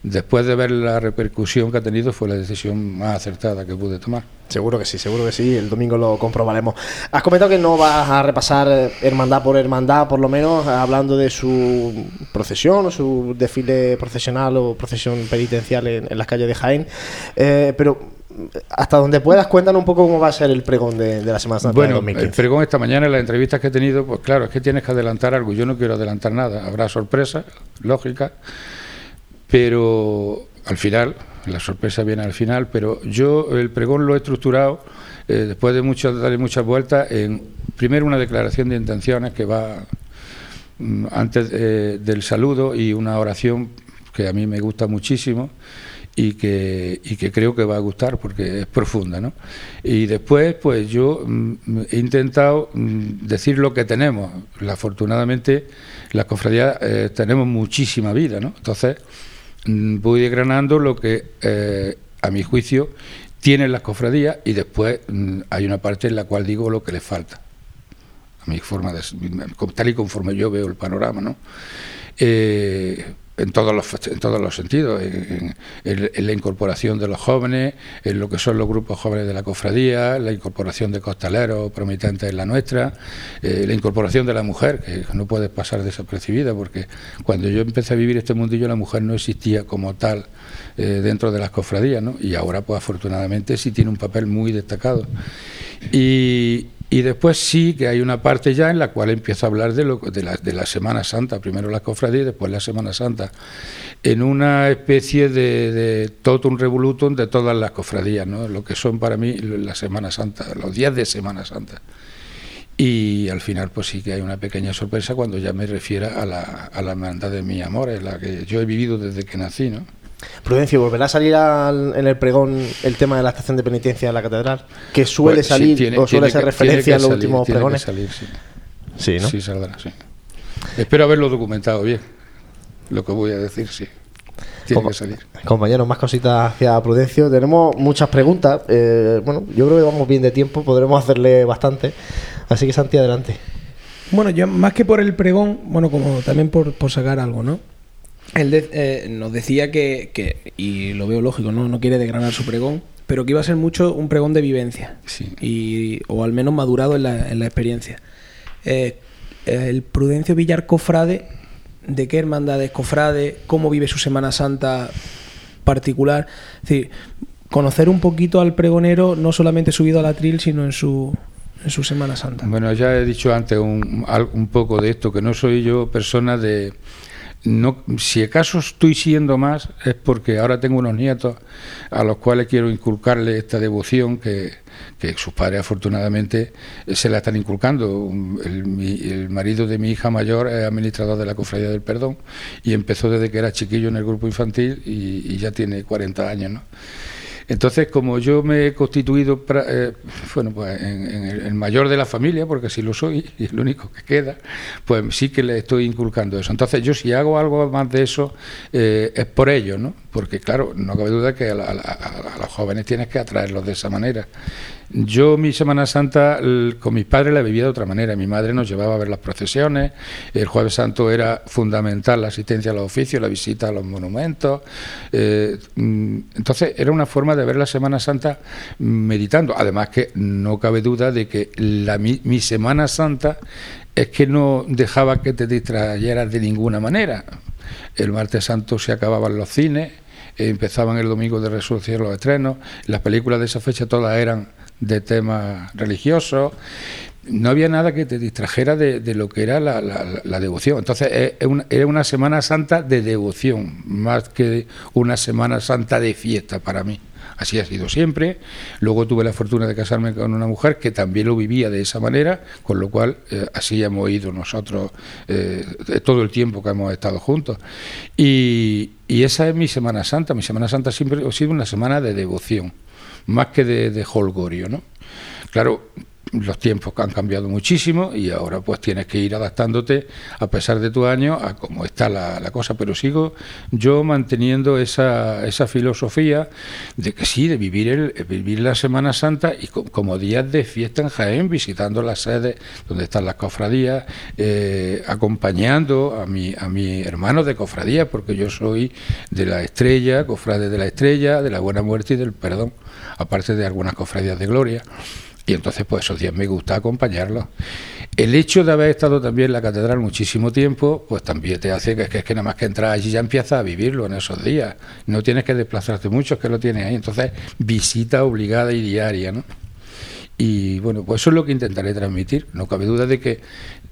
después de ver la repercusión que ha tenido, fue la decisión más acertada que pude tomar. Seguro que sí, seguro que sí, el domingo lo comprobaremos. Has comentado que no vas a repasar eh, hermandad por hermandad, por lo menos, hablando de su procesión su desfile procesional o procesión penitencial en, las calles de Jaén, eh, pero hasta donde puedas, cuéntanos un poco cómo va a ser el pregón de, la Semana Santa bueno, el pregón esta mañana, en las entrevistas que he tenido, pues claro, es que tienes que adelantar algo. Yo no quiero adelantar nada. Habrá sorpresa, lógica, pero al final, la sorpresa viene al final, pero yo el pregón lo he estructurado eh, después de muchas, darle muchas vueltas en, primero, una declaración de intenciones que va mm, antes eh, del saludo y una oración que a mí me gusta muchísimo y que, y que creo que va a gustar porque es profunda. ¿no? Y después, pues yo mm, he intentado mm, decir lo que tenemos. Afortunadamente, las cofradías eh, tenemos muchísima vida, ¿no? Entonces, mm, voy desgranando lo que, eh, a mi juicio, tienen las cofradías y después hay una parte en la cual digo lo que les falta. A mi forma de, tal y conforme yo veo el panorama, ¿no? Eh, en todos los, en todos los sentidos, en, la incorporación de los jóvenes, en lo que son los grupos jóvenes de la cofradía, la incorporación de costaleros promitentes en la nuestra, eh, la incorporación de la mujer, que no puede pasar desapercibida, porque cuando yo empecé a vivir este mundillo la mujer no existía como tal eh, dentro de las cofradías, ¿no? y ahora pues afortunadamente sí tiene un papel muy destacado. Y, y después sí que hay una parte ya en la cual empiezo a hablar de, lo, de, la, de la Semana Santa, primero la cofradía y después la Semana Santa, en una especie de, de totum revolutum de todas las cofradías, ¿no? lo que son para mí la Semana Santa, los días de Semana Santa. Y al final, pues sí que hay una pequeña sorpresa cuando ya me refiera a la, a la hermandad de mi amor, la que yo he vivido desde que nací, ¿no? Prudencio, ¿volverá a salir en el pregón el tema de la estación de penitencia de la catedral? Que suele pues salir o suele ser referencia en los últimos pregones. Salir, sí. sí, ¿no? Sí, saldrá, sí. Espero haberlo documentado bien. Lo que voy a decir, sí. Tiene que salir. Compañeros, más cositas hacia Prudencio. Tenemos muchas preguntas. Eh, bueno, yo creo que vamos bien de tiempo, podremos hacerle bastante. Así que Santi, adelante. Bueno, yo más que por el pregón, bueno, como también por, por sacar algo, ¿no? Él eh, nos decía que, y lo veo lógico, ¿no? no quiere desgranar su pregón, pero que iba a ser mucho un pregón de vivencia, y, o al menos madurado en la, en la experiencia. Eh, el Prudencio Villar Cofrade, ¿de qué hermandad es Cofrade? ¿Cómo vive su Semana Santa particular? Es decir, conocer un poquito al pregonero, no solamente subido al atril, sino en su, en su Semana Santa. Bueno, ya he dicho antes un, un poco de esto, que no soy yo persona de no, si acaso estoy siendo más es porque ahora tengo unos nietos a los cuales quiero inculcarle esta devoción que, sus padres afortunadamente se la están inculcando. El, marido de mi hija mayor es administrador de la Cofradía del Perdón y empezó desde que era chiquillo en el grupo infantil y, ya tiene 40 años. ¿no? Entonces, como yo me he constituido, eh, bueno, pues en, el, mayor de la familia, porque así lo soy, [LAUGHS] y es lo único que queda, pues sí que le estoy inculcando eso. Entonces, yo si hago algo más de eso, eh, es por ello, ¿no? Porque, claro, no cabe duda que a, a los jóvenes tienes que atraerlos de esa manera. Yo mi Semana Santa con mis padres la vivía de otra manera. Mi madre nos llevaba a ver las procesiones. El Jueves Santo era fundamental la asistencia a los oficios, la visita a los monumentos. Eh, mm, entonces era una forma de ver la Semana Santa meditando. Además que no cabe duda de que la, mi, Semana Santa es que no dejaba que te distrayeras de ninguna manera. El martes santo se acababan los cines, empezaban el domingo de resurrección los estrenos, las películas de esa fecha todas eran de temas religiosos. No había nada que te distrajera de, lo que era la, devoción. Entonces, era una Semana Santa de devoción, más que una Semana Santa de fiesta para mí. Así ha sido siempre. Luego tuve la fortuna de casarme con una mujer que también lo vivía de esa manera, con lo cual eh, así hemos ido nosotros eh, todo el tiempo que hemos estado juntos. Y, esa es mi Semana Santa. Mi Semana Santa siempre ha sido una semana de devoción más que de, holgorio, ¿no? Claro, los tiempos han cambiado muchísimo y ahora pues tienes que ir adaptándote a pesar de tu año a cómo está la, cosa, pero sigo yo manteniendo esa, esa filosofía de que sí, de vivir, el, vivir la Semana Santa y como días de fiesta en Jaén, visitando las sedes donde están las cofradías, eh, acompañando a mi, a mi hermano de cofradía, porque yo soy de la estrella, cofrade de la estrella, de la buena muerte y del perdón, aparte de algunas cofradías de gloria. Y entonces, pues esos días me gusta acompañarlos. El hecho de haber estado también en la catedral muchísimo tiempo, pues también te hace que, es que nada más que entras allí ya empiezas a vivirlo en esos días. No tienes que desplazarte mucho, es que lo tienes ahí. Entonces, visita obligada y diaria, ¿no? Y bueno, pues eso es lo que intentaré transmitir. No cabe duda de que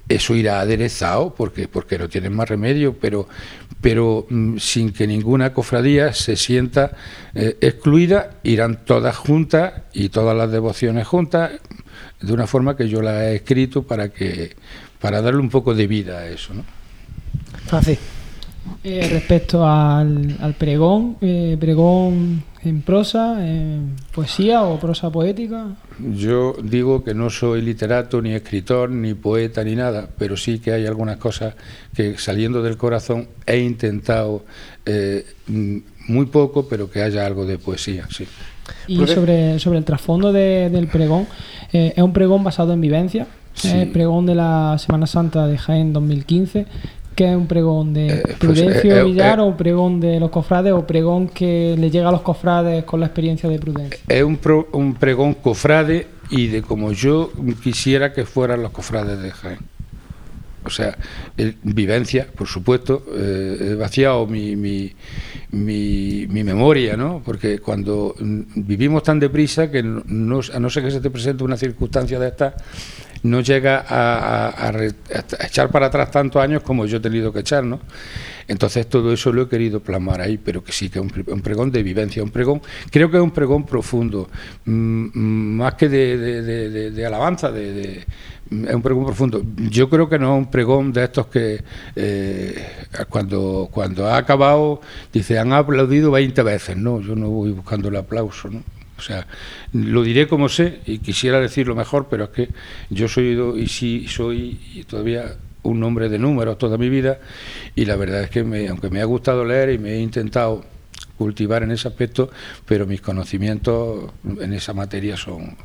eso irá aderezado porque, porque no tienen más remedio, pero, pero mm, sin que ninguna cofradía se sienta eh, excluida, irán todas juntas y todas las devociones juntas, de una forma que yo la he escrito para que para darle un poco de vida a eso. ¿no? Eh, respecto al, al pregón, eh, pregón en prosa, en poesía o prosa poética. Yo digo que no soy literato, ni escritor, ni poeta, ni nada, pero sí que hay algunas cosas que saliendo del corazón he intentado eh, muy poco, pero que haya algo de poesía, sí. Y sobre, sobre el trasfondo del pregón, es un pregón basado en vivencia, es el pregón de la Semana Santa de Jaén 2015 que es un pregón de eh, pues, Prudencio eh, eh, Villar o un pregón de los cofrades o pregón que le llega a los cofrades con la experiencia de Prudencio? Es un, un pregón cofrade y de como yo quisiera que fueran los cofrades de Jaén. O sea, vivencia, por supuesto, he vaciado mi, mi, mi, memoria, ¿no? Porque cuando mm, vivimos tan deprisa que no, a no ser que se te presente una circunstancia de esta, no llega a, echar para atrás tantos años como yo he tenido que echar, ¿no? Entonces todo eso lo he querido plasmar ahí, pero que sí que es un, pregón de vivencia, un pregón, creo que es un pregón profundo, mm, mm, más que de, alabanza, de, es un pregón profundo. Yo creo que no es un pregón de estos que eh, cuando, cuando ha acabado dice han aplaudido 20 veces, no, yo no voy buscando el aplauso, ¿no? O sea, lo diré como sé y quisiera decirlo mejor, pero es que yo soy y sí soy todavía un hombre de números toda mi vida y la verdad es que me, aunque me ha gustado leer y me he intentado cultivar en ese aspecto, pero mis conocimientos en esa materia son,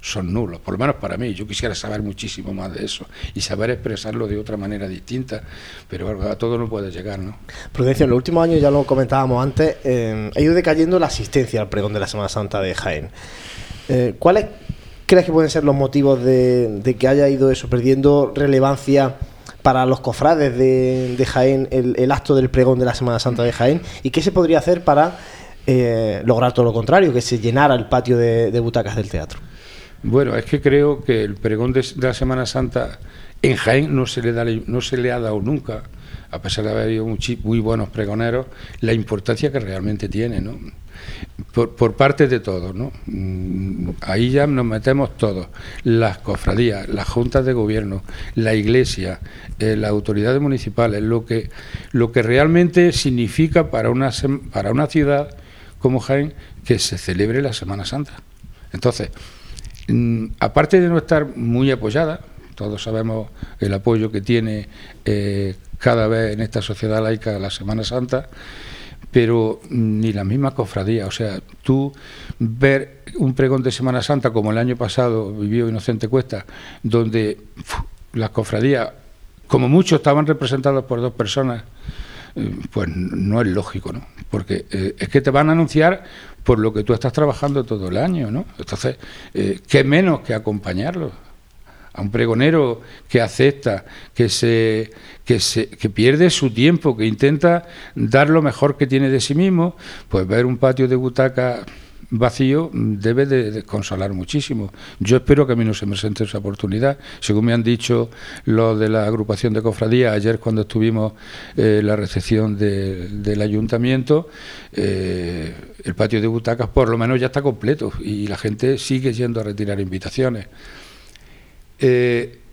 son nulos, por lo menos para mí. Yo quisiera saber muchísimo más de eso y saber expresarlo de otra manera distinta, pero a todo no puede llegar, ¿no? Prudencio, en los últimos años, ya lo comentábamos antes, eh, ha ido decayendo la asistencia al pregón de la Semana Santa de Jaén. Eh, ¿Cuáles crees que pueden ser los motivos de, que haya ido eso, perdiendo relevancia para los cofrades de, Jaén el, acto del pregón de la Semana Santa de Jaén? ¿Y qué se podría hacer para eh, lograr todo lo contrario, que se llenara el patio de butacas del teatro? Bueno, es que creo que el pregón de, la Semana Santa en Jaén no se le, da, no se le ha dado nunca, a pesar de haber habido muy, buenos pregoneros, la importancia que realmente tiene, ¿no? Por, parte de todos, ¿no? Mm, ahí ya nos metemos todos, las cofradías, las juntas de gobierno, la iglesia, eh, las autoridades municipales, lo que, lo que realmente significa para una, para una ciudad como Jaén que se celebre la Semana Santa. Entonces, aparte de no estar muy apoyada, todos sabemos el apoyo que tiene eh, cada vez en esta sociedad laica la Semana Santa, pero ni la misma cofradía. O sea, tú ver un pregón de Semana Santa como el año pasado vivió Inocente Cuesta, donde las cofradías, como muchos, estaban representadas por dos personas, eh, pues no es lógico, ¿no? Porque eh, es que te van a anunciar por lo que tú estás trabajando todo el año, ¿no? Entonces, eh, ¿qué menos que acompañarlo? a un pregonero que acepta, que se, que se, que pierde su tiempo, que intenta dar lo mejor que tiene de sí mismo, pues ver un patio de butaca vacío debe de, consolar muchísimo. Yo espero que a mí no se me presente esa oportunidad. Según me han dicho los de la agrupación de cofradía ayer cuando estuvimos en la recepción del ayuntamiento, eh, el patio de butacas por lo menos ya está completo y la gente sigue yendo a retirar invitaciones. Eh, mm,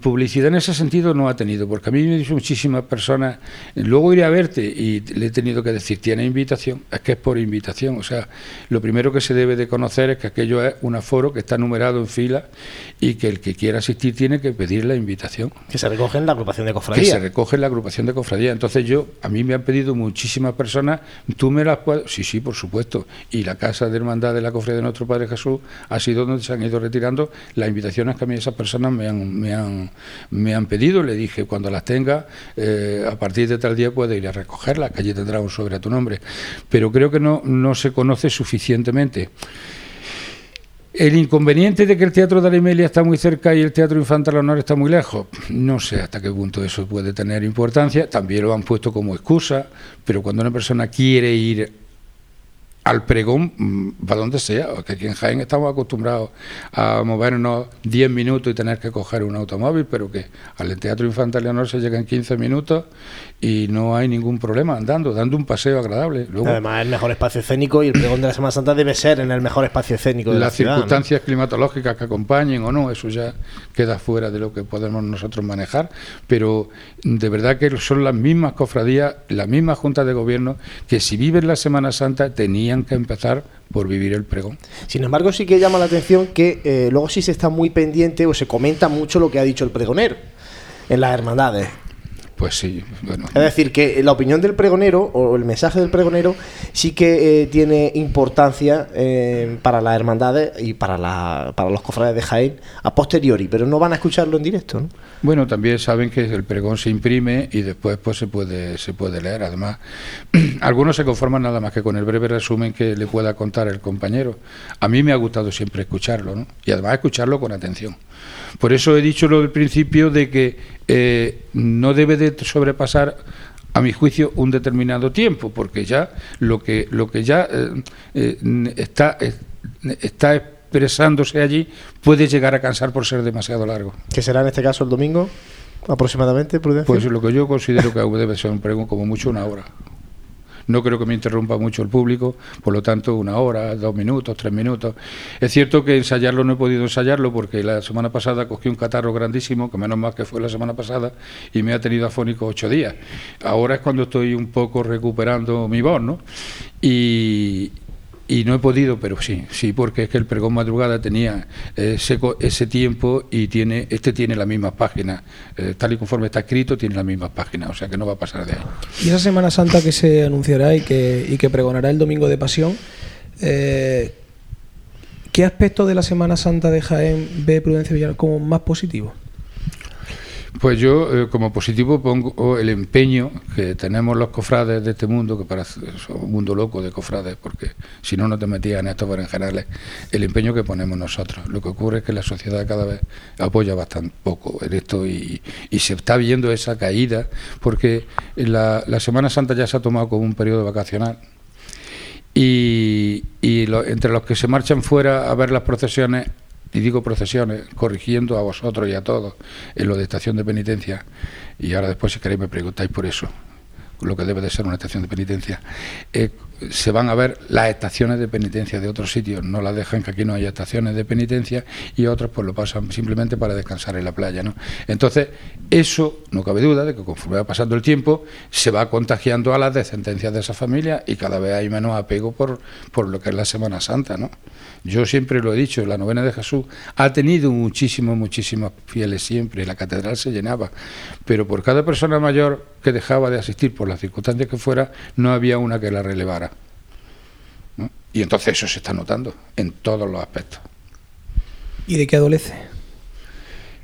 publicidad en ese sentido no ha tenido, porque a mí me dicen muchísimas personas, luego iré a verte y le he tenido que decir, ¿tiene invitación? Es que es por invitación, o sea, lo primero que se debe de conocer es que aquello es un aforo que está numerado en fila y que el que quiera asistir tiene que pedir la invitación. Que se recoge en la agrupación de cofradía. Que se recoge en la agrupación de cofradía. Entonces yo, a mí me han pedido muchísimas personas, ¿tú me las puedes? Sí, sí, por supuesto. Y la Casa de Hermandad de la Cofradía de Nuestro Padre Jesús ha sido donde se han ido retirando las invitaciones que a mí esas personas me han, me han, me han pedido. Le dije, cuando las tenga, eh, a partir de tal día puede ir a recogerlas, que allí tendrá un sobre a tu nombre. Pero creo que no, no se conoce suficientemente. El inconveniente de que el Teatro de la Imelia está muy cerca y el Teatro Infanta Leonor está muy lejos, no sé hasta qué punto eso puede tener importancia, también lo han puesto como excusa, pero cuando una persona quiere ir al pregón, mm, para donde sea, que aquí en Jaén estamos acostumbrados a movernos 10 minutos y tener que coger un automóvil, pero que al Teatro Infanta Leonor se llega en 15 minutos y no hay ningún problema andando, dando un paseo agradable. Además, el mejor espacio escénico y el pregón de la Semana Santa debe ser en el mejor espacio escénico de Las la ciudad, circunstancias climatológicas que acompañen o no, eso ya queda fuera de lo que podemos nosotros manejar, pero de verdad que son las mismas cofradías, la misma Junta de Gobierno, que si viven la Semana Santa tenían que empezar por vivir el pregón. Sin embargo, sí que llama la atención que eh, luego sí se está muy pendiente o se comenta mucho lo que ha dicho el pregonero en las hermandades. Pues sí, bueno. Es decir, que la opinión del pregonero o el mensaje del pregonero sí que eh, tiene importancia eh, para las hermandades y para, la, para los cofrades de Jaén a posteriori, pero no van a escucharlo en directo. ¿no? Bueno, también saben que el pregón se imprime y después pues se puede se puede leer. Además, [CLEARS THROAT] algunos se conforman nada más que con el breve resumen que le pueda contar el compañero. A mí me ha gustado siempre escucharlo, ¿no? Y además escucharlo con atención. Por eso he dicho lo del principio de que eh, no debe de sobrepasar a mi juicio un determinado tiempo porque ya lo que lo que ya eh, eh, está eh, está expresándose allí puede llegar a cansar por ser demasiado largo. ¿Qué será en este caso el domingo aproximadamente, Prudencia? Pues lo que yo considero que [LAUGHS] debe ser un pregón como mucho una hora. No creo que me interrumpa mucho el público, por lo tanto, una hora, dos minutos, tres minutos. Es cierto que ensayarlo no he podido ensayarlo porque la semana pasada cogí un catarro grandísimo, que menos mal que fue la semana pasada, y me ha tenido afónico ocho días. Ahora es cuando estoy un poco recuperando mi voz, ¿no? Y, y no he podido, pero sí, sí, porque es que el pregón madrugada tenía ese, ese tiempo y tiene este tiene las mismas páginas, eh, tal y conforme está escrito, tiene las mismas páginas, o sea que no va a pasar de ahí. Y esa Semana Santa que se anunciará y que, y que pregonará el Domingo de Pasión, eh, ¿qué aspecto de la Semana Santa de Jaén ve Prudencia Villar como más positivo? Pues yo eh, como positivo pongo el empeño que tenemos los cofrades de este mundo, que parece un mundo loco de cofrades, porque si no, no te metías en estos berenjenales, el empeño que ponemos nosotros. Lo que ocurre es que la sociedad cada vez apoya bastante poco en esto y, se está viendo esa caída, porque la, la Semana Santa ya se ha tomado como un periodo vacacional. Y, y lo- entre los que se marchan fuera a ver las procesiones y digo procesiones, corrigiendo a vosotros y a todos en lo de estación de penitencia, y ahora después si queréis me preguntáis por eso, lo que debe de ser una estación de penitencia. Eh, se van a ver las estaciones de penitencia de otros sitios, no las dejan que aquí no haya estaciones de penitencia y otros pues lo pasan simplemente para descansar en la playa. ¿no? Entonces, eso no cabe duda de que conforme va pasando el tiempo se va contagiando a las descendencias de esa familia y cada vez hay menos apego por, por lo que es la Semana Santa. ¿no? Yo siempre lo he dicho, la novena de Jesús ha tenido muchísimos, muchísimos fieles siempre, la catedral se llenaba, pero por cada persona mayor que dejaba de asistir por las circunstancias que fuera, no había una que la relevara. ¿no? Y entonces eso se está notando en todos los aspectos. ¿Y de qué adolece?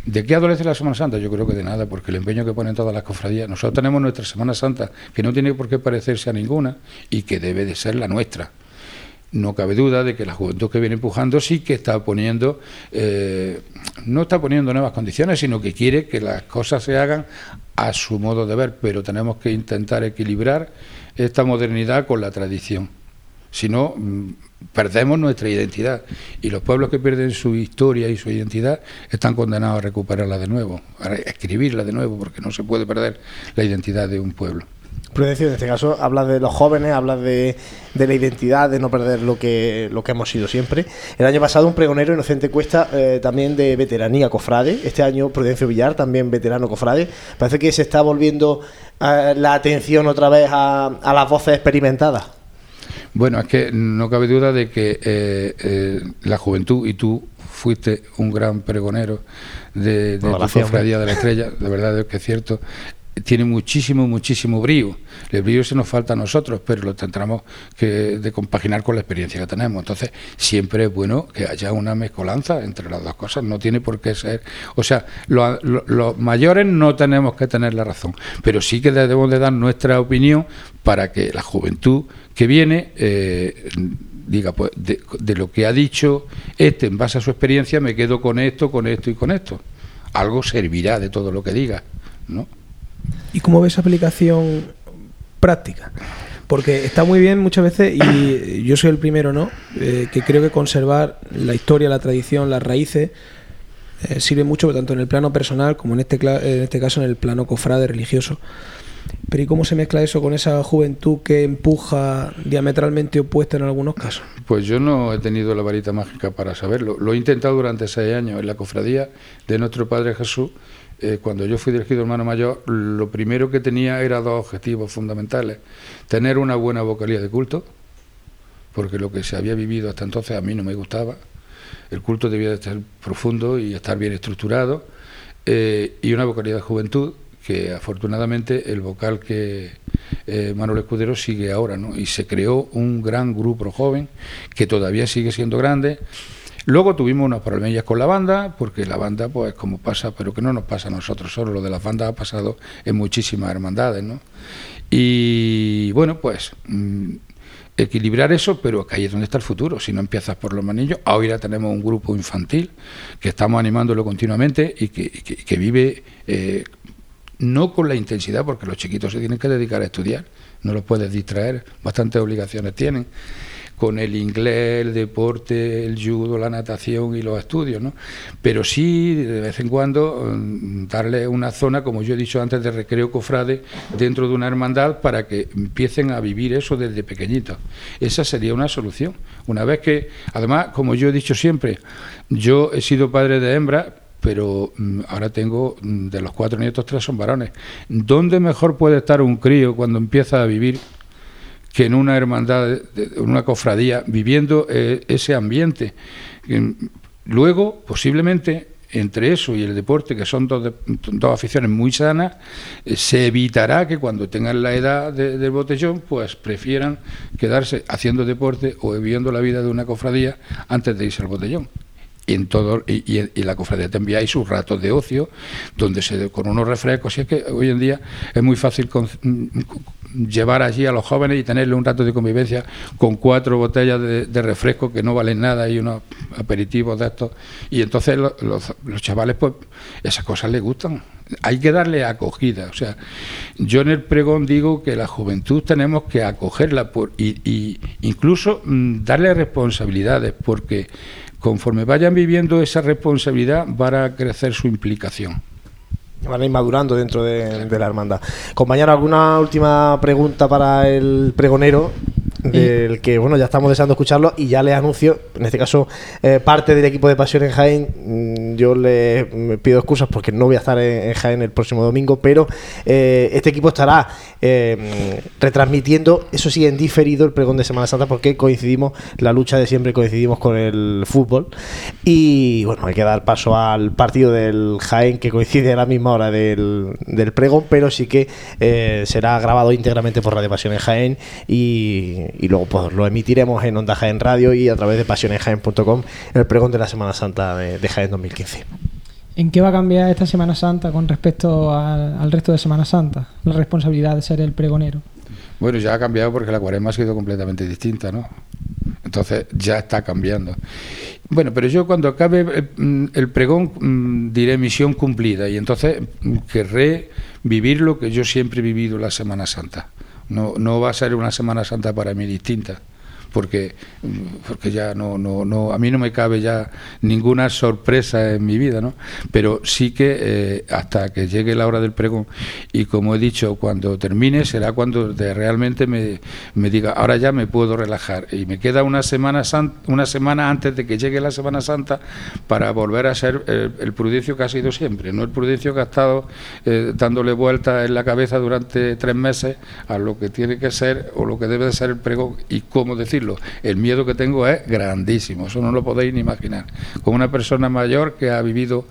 ¿De qué adolece la Semana Santa? Yo creo que de nada, porque el empeño que ponen todas las cofradías. Nosotros tenemos nuestra Semana Santa, que no tiene por qué parecerse a ninguna y que debe de ser la nuestra no cabe duda de que la juventud que viene empujando sí que está poniendo, eh, no está poniendo nuevas condiciones, sino que quiere que las cosas se hagan a su modo de ver, pero tenemos que intentar equilibrar esta modernidad con la tradición. Si no, mm, perdemos nuestra identidad y los pueblos que pierden su historia y su identidad están condenados a recuperarla de nuevo, a escribirla de nuevo, porque no se puede perder la identidad de un pueblo. Prudencio, en este caso, habla de los jóvenes, habla de, de, la identidad, de no perder lo que, lo que hemos sido siempre. El año pasado, un pregonero inocente cuesta eh, también de veteranía cofrade. Este año, Prudencio Villar, también veterano cofrade. Parece que se está volviendo eh, la atención otra vez a, a, las voces experimentadas. Bueno, es que no cabe duda de que eh, la juventud y tú fuiste un gran pregonero de, de tu cofradía de la estrella, de verdad es que es cierto, tiene muchísimo, muchísimo brío. El brío se nos falta a nosotros, pero lo tendremos que de compaginar con la experiencia que tenemos. Entonces, siempre es bueno que haya una mezcolanza entre las dos cosas. No tiene por qué ser. O sea, los, los mayores no tenemos que tener la razón, pero sí que debemos de dar nuestra opinión para que la juventud que viene. Eh, diga, pues de, de lo que ha dicho este en base a su experiencia, me quedo con esto, con esto y con esto. Algo servirá de todo lo que diga, ¿no? ¿Y cómo ves aplicación práctica? Porque está muy bien muchas veces, y yo soy el primero, ¿no? Eh, que creo que conservar la historia, la tradición, las raíces, eh, sirve mucho tanto en el plano personal como en este, en este caso en el plano cofrade religioso. Pero ¿y cómo se mezcla eso con esa juventud que empuja diametralmente opuesta en algunos casos? Pues yo no he tenido la varita mágica para saberlo. Lo he intentado durante seis años en la cofradía de nuestro Padre Jesús eh, cuando yo fui dirigido hermano mayor, lo primero que tenía era dos objetivos fundamentales. Tener una buena vocalía de culto, porque lo que se había vivido hasta entonces a mí no me gustaba. El culto debía de estar profundo y estar bien estructurado. Eh, y una vocalía de juventud, que afortunadamente el vocal que eh, Manuel Escudero sigue ahora, ¿no? Y se creó un gran grupo joven, que todavía sigue siendo grande Luego tuvimos unos problemillas con la banda, porque la banda, pues como pasa, pero que no nos pasa a nosotros solo, lo de las bandas ha pasado en muchísimas hermandades, ¿no? Y bueno, pues mmm, equilibrar eso, pero que ahí es donde está el futuro. Si no empiezas por los manillos, ahora tenemos un grupo infantil que estamos animándolo continuamente y que, que, que vive eh, no con la intensidad, porque los chiquitos se tienen que dedicar a estudiar, no los puedes distraer, bastantes obligaciones tienen con el inglés, el deporte, el judo, la natación y los estudios, ¿no? Pero sí, de vez en cuando, mm, darle una zona, como yo he dicho antes, de recreo cofrade dentro de una hermandad para que empiecen a vivir eso desde pequeñitos. Esa sería una solución. Una vez que, además, como yo he dicho siempre, yo he sido padre de hembra, pero mm, ahora tengo mm, de los cuatro nietos tres son varones. ¿Dónde mejor puede estar un crío cuando empieza a vivir que en una hermandad, en una cofradía, viviendo eh, ese ambiente. Luego, posiblemente, entre eso y el deporte, que son dos, dos aficiones muy sanas, eh, se evitará que cuando tengan la edad de, del botellón, pues prefieran quedarse haciendo deporte o viviendo la vida de una cofradía antes de irse al botellón y en todo y, y la cofradía también hay sus ratos de ocio donde se con unos refrescos y es que hoy en día es muy fácil con, llevar allí a los jóvenes y tenerle un rato de convivencia con cuatro botellas de, refresco que no valen nada y unos aperitivos de estos y entonces los, los, los chavales pues esas cosas les gustan hay que darle acogida. O sea, yo en el pregón digo que la juventud tenemos que acogerla por, y, incluso mmm, darle responsabilidades, porque conforme vayan viviendo esa responsabilidad, van a crecer su implicación. Van a ir madurando dentro de, la hermandad. Compañero, ¿alguna última pregunta para el pregonero? Del que bueno ya estamos deseando escucharlo y ya les anuncio, en este caso eh, parte del equipo de Pasión en Jaén, mm, yo le me pido excusas porque no voy a estar en, Jaén el próximo domingo, pero eh, este equipo estará eh, retransmitiendo, eso sí, en diferido el pregón de Semana Santa porque coincidimos, la lucha de siempre coincidimos con el fútbol. Y bueno, hay que dar paso al partido del Jaén que coincide a la misma hora del, del pregón, pero sí que eh, será grabado íntegramente por Radio Pasión en Jaén y, y luego pues, lo emitiremos en Onda Jaén Radio y a través de pasionenjaén.com el pregón de la Semana Santa de, de Jaén 2015. ¿En qué va a cambiar esta Semana Santa con respecto al, al resto de Semana Santa? La responsabilidad de ser el pregonero. Bueno, ya ha cambiado porque la cuaresma ha sido completamente distinta, ¿no? Entonces ya está cambiando. Bueno, pero yo cuando acabe el, el pregón mm, diré misión cumplida y entonces mm, querré vivir lo que yo siempre he vivido la Semana Santa. No, no va a ser una Semana Santa para mí distinta porque, porque ya no, no, no, a mí no me cabe ya ninguna sorpresa en mi vida, ¿no? Pero sí que eh, hasta que llegue la hora del pregón y como he dicho, cuando termine será cuando de realmente me, me diga, ahora ya me puedo relajar y me queda una semana, una semana antes de que llegue la Semana Santa para volver a ser el, el prudencio que ha sido siempre, no el prudencio que ha estado eh, dándole vueltas en la cabeza durante tres meses a lo que tiene que ser o lo que debe de ser el pregón y cómo decir el miedo que tengo es grandísimo, eso no lo podéis ni imaginar. Como una persona mayor que ha vivido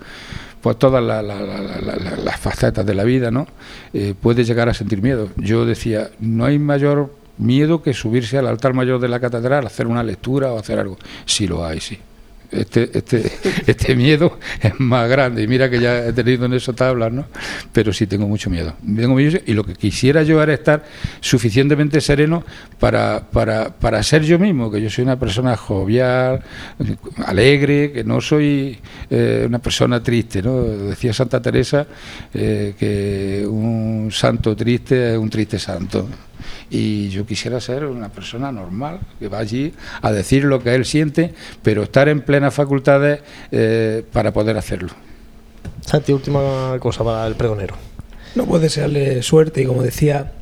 pues todas la, la, la, las facetas de la vida, ¿no? Eh, puede llegar a sentir miedo. Yo decía, no hay mayor miedo que subirse al altar mayor de la catedral, hacer una lectura o hacer algo. Sí lo hay, sí este, este, [LAUGHS] este miedo es más grande. Y mira que ya he tenido en eso tablas, ¿no? Pero sí tengo mucho miedo. Tengo miedo y lo que quisiera yo era estar suficientemente sereno para, para, para ser yo mismo, que yo soy una persona jovial, alegre, que no soy eh, una persona triste, ¿no? Decía Santa Teresa eh, que un santo triste es un triste santo y yo quisiera ser una persona normal, que va allí a decir lo que él siente, pero estar en plenas facultades eh, para poder hacerlo. Santi, última cosa para el pregonero. No puede desearle suerte y como decía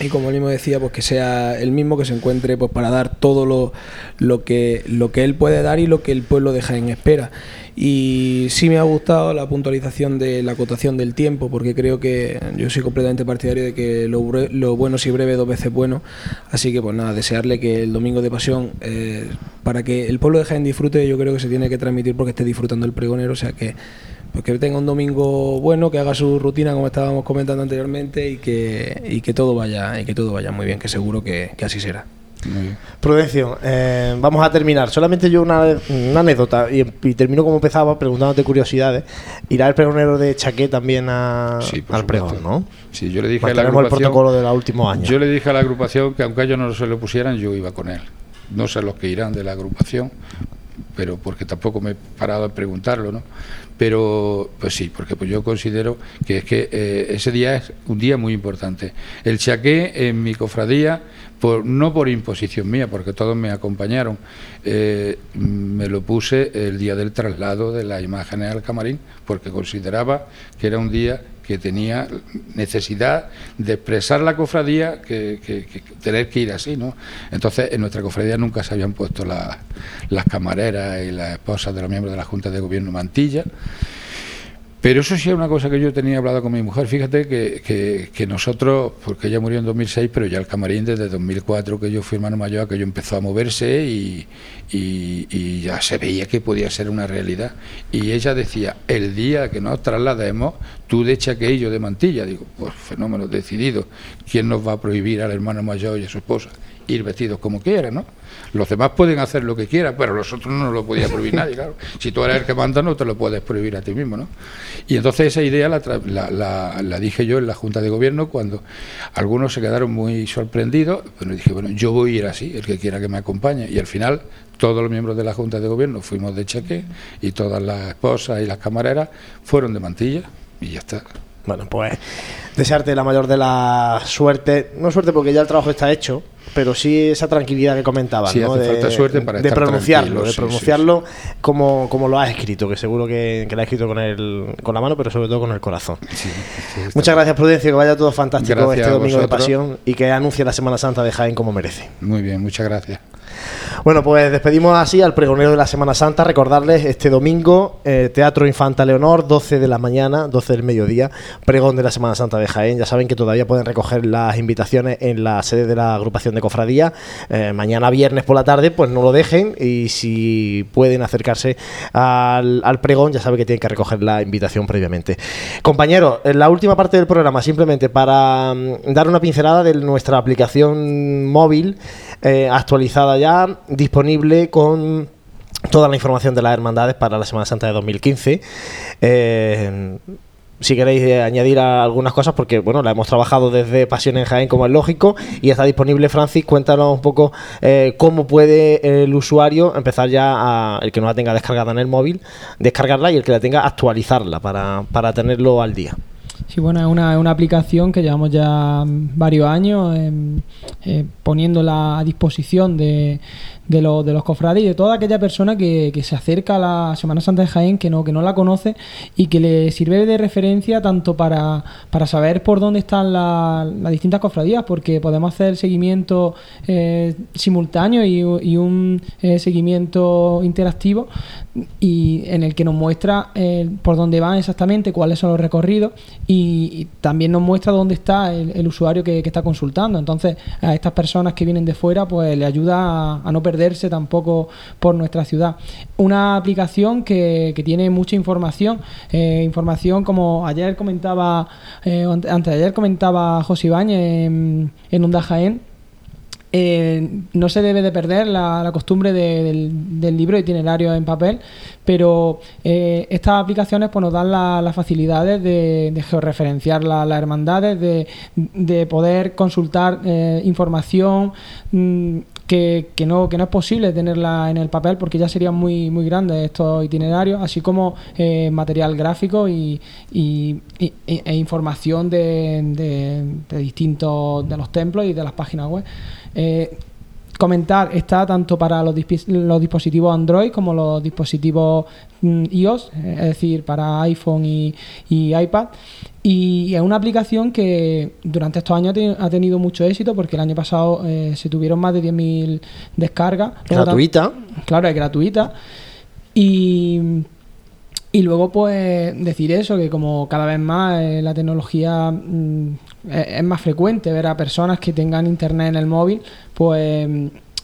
y como él mismo decía, pues que sea el mismo que se encuentre pues para dar todo lo, lo, que, lo que él puede dar y lo que el pueblo deja en espera. Y sí me ha gustado la puntualización de la acotación del tiempo, porque creo que yo soy completamente partidario de que lo, lo bueno si breve dos veces bueno. Así que pues nada, desearle que el domingo de pasión, eh, para que el pueblo de Jaén disfrute, yo creo que se tiene que transmitir porque esté disfrutando el pregonero, o sea que pues que tenga un domingo bueno, que haga su rutina como estábamos comentando anteriormente y que, y que todo vaya y que todo vaya muy bien, que seguro que, que así será. Prudencio, eh, vamos a terminar. Solamente yo una, una anécdota y, y, termino como empezaba preguntándote curiosidades. ¿Irá el pregonero de Chaqué también a, sí, al pregón, no? Sí, yo le dije a la agrupación, el protocolo de los últimos años. Yo le dije a la agrupación que aunque ellos no se lo pusieran, yo iba con él. No sé los que irán de la agrupación, pero porque tampoco me he parado a preguntarlo, ¿no? Pero, pues sí, porque pues yo considero que es que eh, ese día es un día muy importante. El chaqué en mi cofradía, por, no por imposición mía, porque todos me acompañaron, eh, me lo puse el día del traslado de las imágenes al camarín, porque consideraba que era un día que tenía necesidad de expresar la cofradía que, tener que ir así, ¿no? Entonces, en nuestra cofradía nunca se habían puesto la, las camareras y las esposas de los miembros de la Junta de Gobierno mantilla. Pero eso sí es una cosa que yo tenía hablado con mi mujer. Fíjate que, que, que, nosotros, porque ella murió en 2006, pero ya el camarín desde 2004 que yo fui hermano mayor, que yo empezó a moverse y, ya se veía que podía ser una realidad. Y ella decía, el día que nos traslademos, tú de Chaque y yo de Mantilla. Digo, pues fenómeno decidido. ¿Quién nos va a prohibir al hermano mayor y a su esposa? ir vestidos como quieran, ¿no? Los demás pueden hacer lo que quieran, pero los otros no lo podía prohibir nadie, claro. Si tú eres el que manda, no te lo puedes prohibir a ti mismo, ¿no? Y entonces esa idea la, la, la, la dije yo en la Junta de Gobierno cuando algunos se quedaron muy sorprendidos, pero dije, bueno, yo voy a ir así, el que quiera que me acompañe. Y al final todos los miembros de la Junta de Gobierno fuimos de cheque y todas las esposas y las camareras fueron de mantilla y ya está. Bueno, pues desearte la mayor de la suerte, no suerte porque ya el trabajo está hecho, pero sí esa tranquilidad que comentabas, Sí, ¿no? hace de, falta suerte para de estar pronunciarlo, de sí, pronunciarlo Como, como lo has escrito, que seguro que, que lo has escrito con, el, con la mano, pero sobre todo con el corazón. Muchas gracias, Prudencio, que vaya todo fantástico Gracias este domingo de pasión y que anuncie la Semana Santa de Jaén como merece. Muy bien, muchas gracias. Bueno, pues despedimos así al pregonero de la Semana Santa. Recordarles este domingo, eh, Teatro Infanta Leonor, 12 de la mañana, 12 del mediodía, pregón de la Semana Santa de Jaén. Ya saben que todavía pueden recoger las invitaciones en la sede de la agrupación de cofradía. Eh, mañana viernes por la tarde, pues no lo dejen y si pueden acercarse al, pregón, ya saben que tienen que recoger la invitación previamente. Compañeros, en la última parte del programa, simplemente para mm, dar una pincelada de nuestra aplicación móvil eh, actualizada ya, disponible con toda la información de las hermandades para la Semana Santa de 2015. Eh, si queréis eh, añadir algunas cosas, porque bueno, la hemos trabajado desde Pasión en Jaén, como es lógico, y está disponible, Francis, cuéntanos un poco cómo puede el usuario empezar ya, a, el que no la tenga descargada en el móvil, descargarla y el que la tenga actualizarla para, para tenerlo al día. Sí, bueno, es una, una aplicación que llevamos ya varios años em, eh, poniéndola a disposición de, de, los- de los cofrades y de toda aquella persona que, que se acerca a la Semana Santa de Jaén, que no, que no la conoce y que le sirve de referencia tanto para, para saber por dónde están la- las distintas cofradías, porque podemos hacer seguimiento eh, simultáneo y, un eh, seguimiento interactivo y en el que nos muestra eh, por dónde van exactamente, cuáles son los recorridos y, también nos muestra dónde está el, usuario que, está consultando. Entonces, a estas personas que vienen de fuera, pues le ayuda a, no perderse tampoco por nuestra ciudad. Una aplicación que, que tiene mucha información, eh, información como ayer comentaba, eh, antes de ayer comentaba José Ibáñez en, en Onda Jaén, eh, no se debe de perder la, costumbre de- del, del libro itinerario en papel, pero eh, estas aplicaciones pues, nos dan la- las facilidades de, de georreferenciar la- las hermandades, de, de poder consultar información mm, que, no, que no es posible tenerla en el papel porque ya serían muy, muy grandes estos itinerarios, así como eh, material gráfico y, y- e información de, de- de distintos de los templos y de las páginas web. Eh, comentar está tanto para los, dispi- los dispositivos Android como los dispositivos mm, iOS, eh, es decir, para iPhone y, y iPad. Y es una aplicación que durante estos años ha teni- ha tenido mucho éxito porque el año pasado eh, se tuvieron más de 10.000 descargas. Gratuita. Claro, es gratuita. Y, y luego, pues, decir eso, que como cada vez más eh, la tecnología mm, es, más frecuente ver a personas que tengan internet en el móvil, pues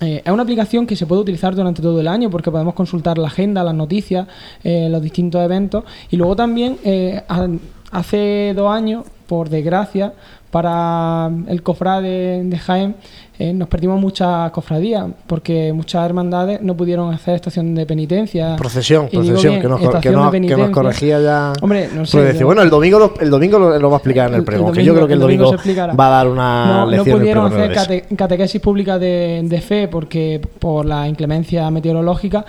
eh, es una aplicación que se puede utilizar durante todo el año porque podemos consultar la agenda, las noticias, eh, los distintos eventos. Y luego también, eh, ha- hace dos años, por desgracia, para el cofrade de Jaén, eh, nos perdimos muchas cofradías porque muchas hermandades no pudieron hacer estación de penitencia. Procesión, procesión, bien, que, nos, que, nos, que nos corregía ya. Hombre, no sé. Bueno, el domingo, lo, el domingo lo, lo va a explicar en el pregón, que yo creo que el domingo domingo, se explicará. va a dar una no, no lección el pudieron hacer cate- catequesis pública de, de fe porque por la inclemencia meteorológica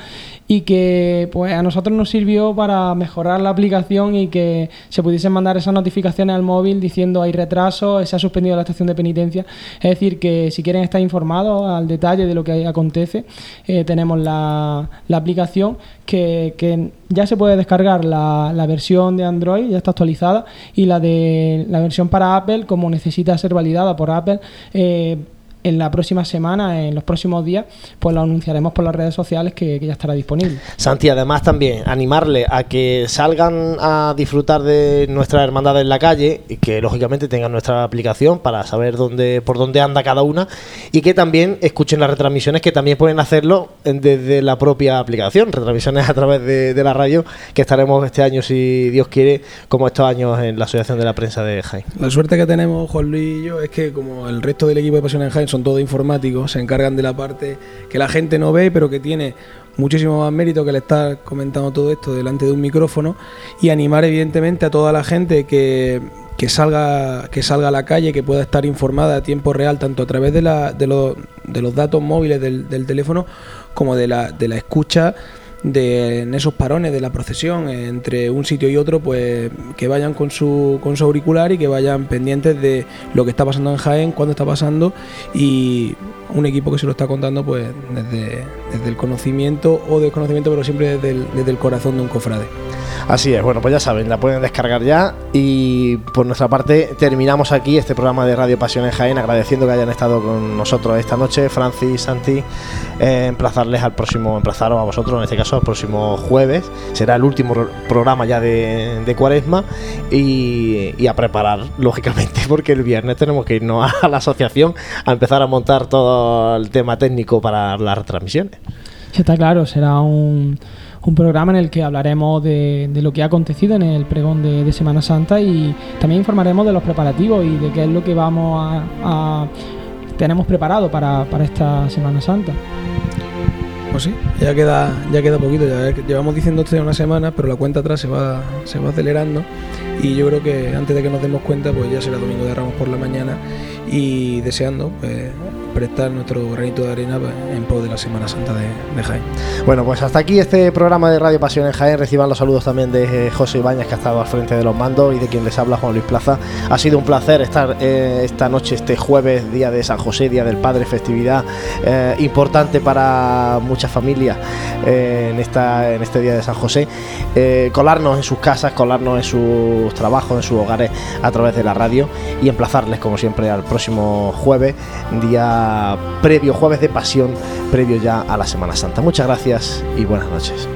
y que pues a nosotros nos sirvió para mejorar la aplicación y que se pudiesen mandar esas notificaciones al móvil diciendo hay retraso, se ha suspendido la estación de penitencia. Es decir, que si quieren estar informados al detalle de lo que acontece, eh, tenemos la, aplicación que, ya se puede descargar la, la versión de Android, ya está actualizada, y la de la versión para Apple, como necesita ser validada por Apple, eh, en la próxima semana, en los próximos días, pues lo anunciaremos por las redes sociales que, que ya estará disponible. Santi, además también animarle a que salgan a disfrutar de nuestra hermandad en la calle y que lógicamente tengan nuestra aplicación para saber dónde por dónde anda cada una y que también escuchen las retransmisiones que también pueden hacerlo desde la propia aplicación, retransmisiones a través de, de la radio que estaremos este año si Dios quiere como estos años en la Asociación de la Prensa de Jaén. La suerte que tenemos Juan Luis y yo es que como el resto del equipo de Pasión en Jaén son todos informáticos, se encargan de la parte que la gente no ve, pero que tiene muchísimo más mérito que el estar comentando todo esto delante de un micrófono y animar evidentemente a toda la gente que, que salga que salga a la calle, que pueda estar informada a tiempo real tanto a través de, la, de, los, de los datos móviles del, del teléfono como de la, de la escucha de en esos parones de la procesión entre un sitio y otro, pues que vayan con su, con su auricular y que vayan pendientes de lo que está pasando en Jaén, cuándo está pasando y un equipo que se lo está contando pues desde, desde el conocimiento o desconocimiento, pero siempre desde desde el corazón de un cofrade. Así es, bueno, pues ya saben, la pueden descargar ya y por nuestra parte terminamos aquí este programa de Radio Pasión en Jaén agradeciendo que hayan estado con nosotros esta noche, Francis, Santi, eh, emplazarles al próximo, emplazaros a vosotros en este caso al próximo jueves, será el último programa ya de, Cuaresma y, y, a preparar, [LAUGHS] lógicamente, porque el viernes tenemos que irnos a la asociación a empezar a montar todo el tema técnico para las transmisiones. Está claro, será un un programa en el que hablaremos de, lo que ha acontecido en el pregón de, Semana Santa y también informaremos de los preparativos y de qué es lo que vamos a, a tenemos preparado para, para, esta Semana Santa. Pues sí, ya queda, ya queda poquito, ya llevamos diciendo esto una semana, pero la cuenta atrás se va, se va acelerando y yo creo que antes de que nos demos cuenta, pues ya será domingo de Ramos por la mañana y deseando pues, prestar nuestro granito de arena pues, en pro de la Semana Santa de, Jaén. Bueno, pues hasta aquí este programa de Radio Pasión en Jaén. Reciban los saludos también de José Ibáñez, que ha estado al frente de los mandos, y de quien les habla Juan Luis Plaza. Ha sido un placer estar eh, esta noche, este jueves, día de San José, día del Padre, festividad eh, importante para muchas familias eh, en, esta, en este día de San José. colarnos en sus casas, colarnos en sus trabajos, en sus hogares a través de la radio y emplazarles, como siempre, al próximo jueves, día previo, jueves de pasión, previo ya a la Semana Santa. Muchas gracias y buenas noches.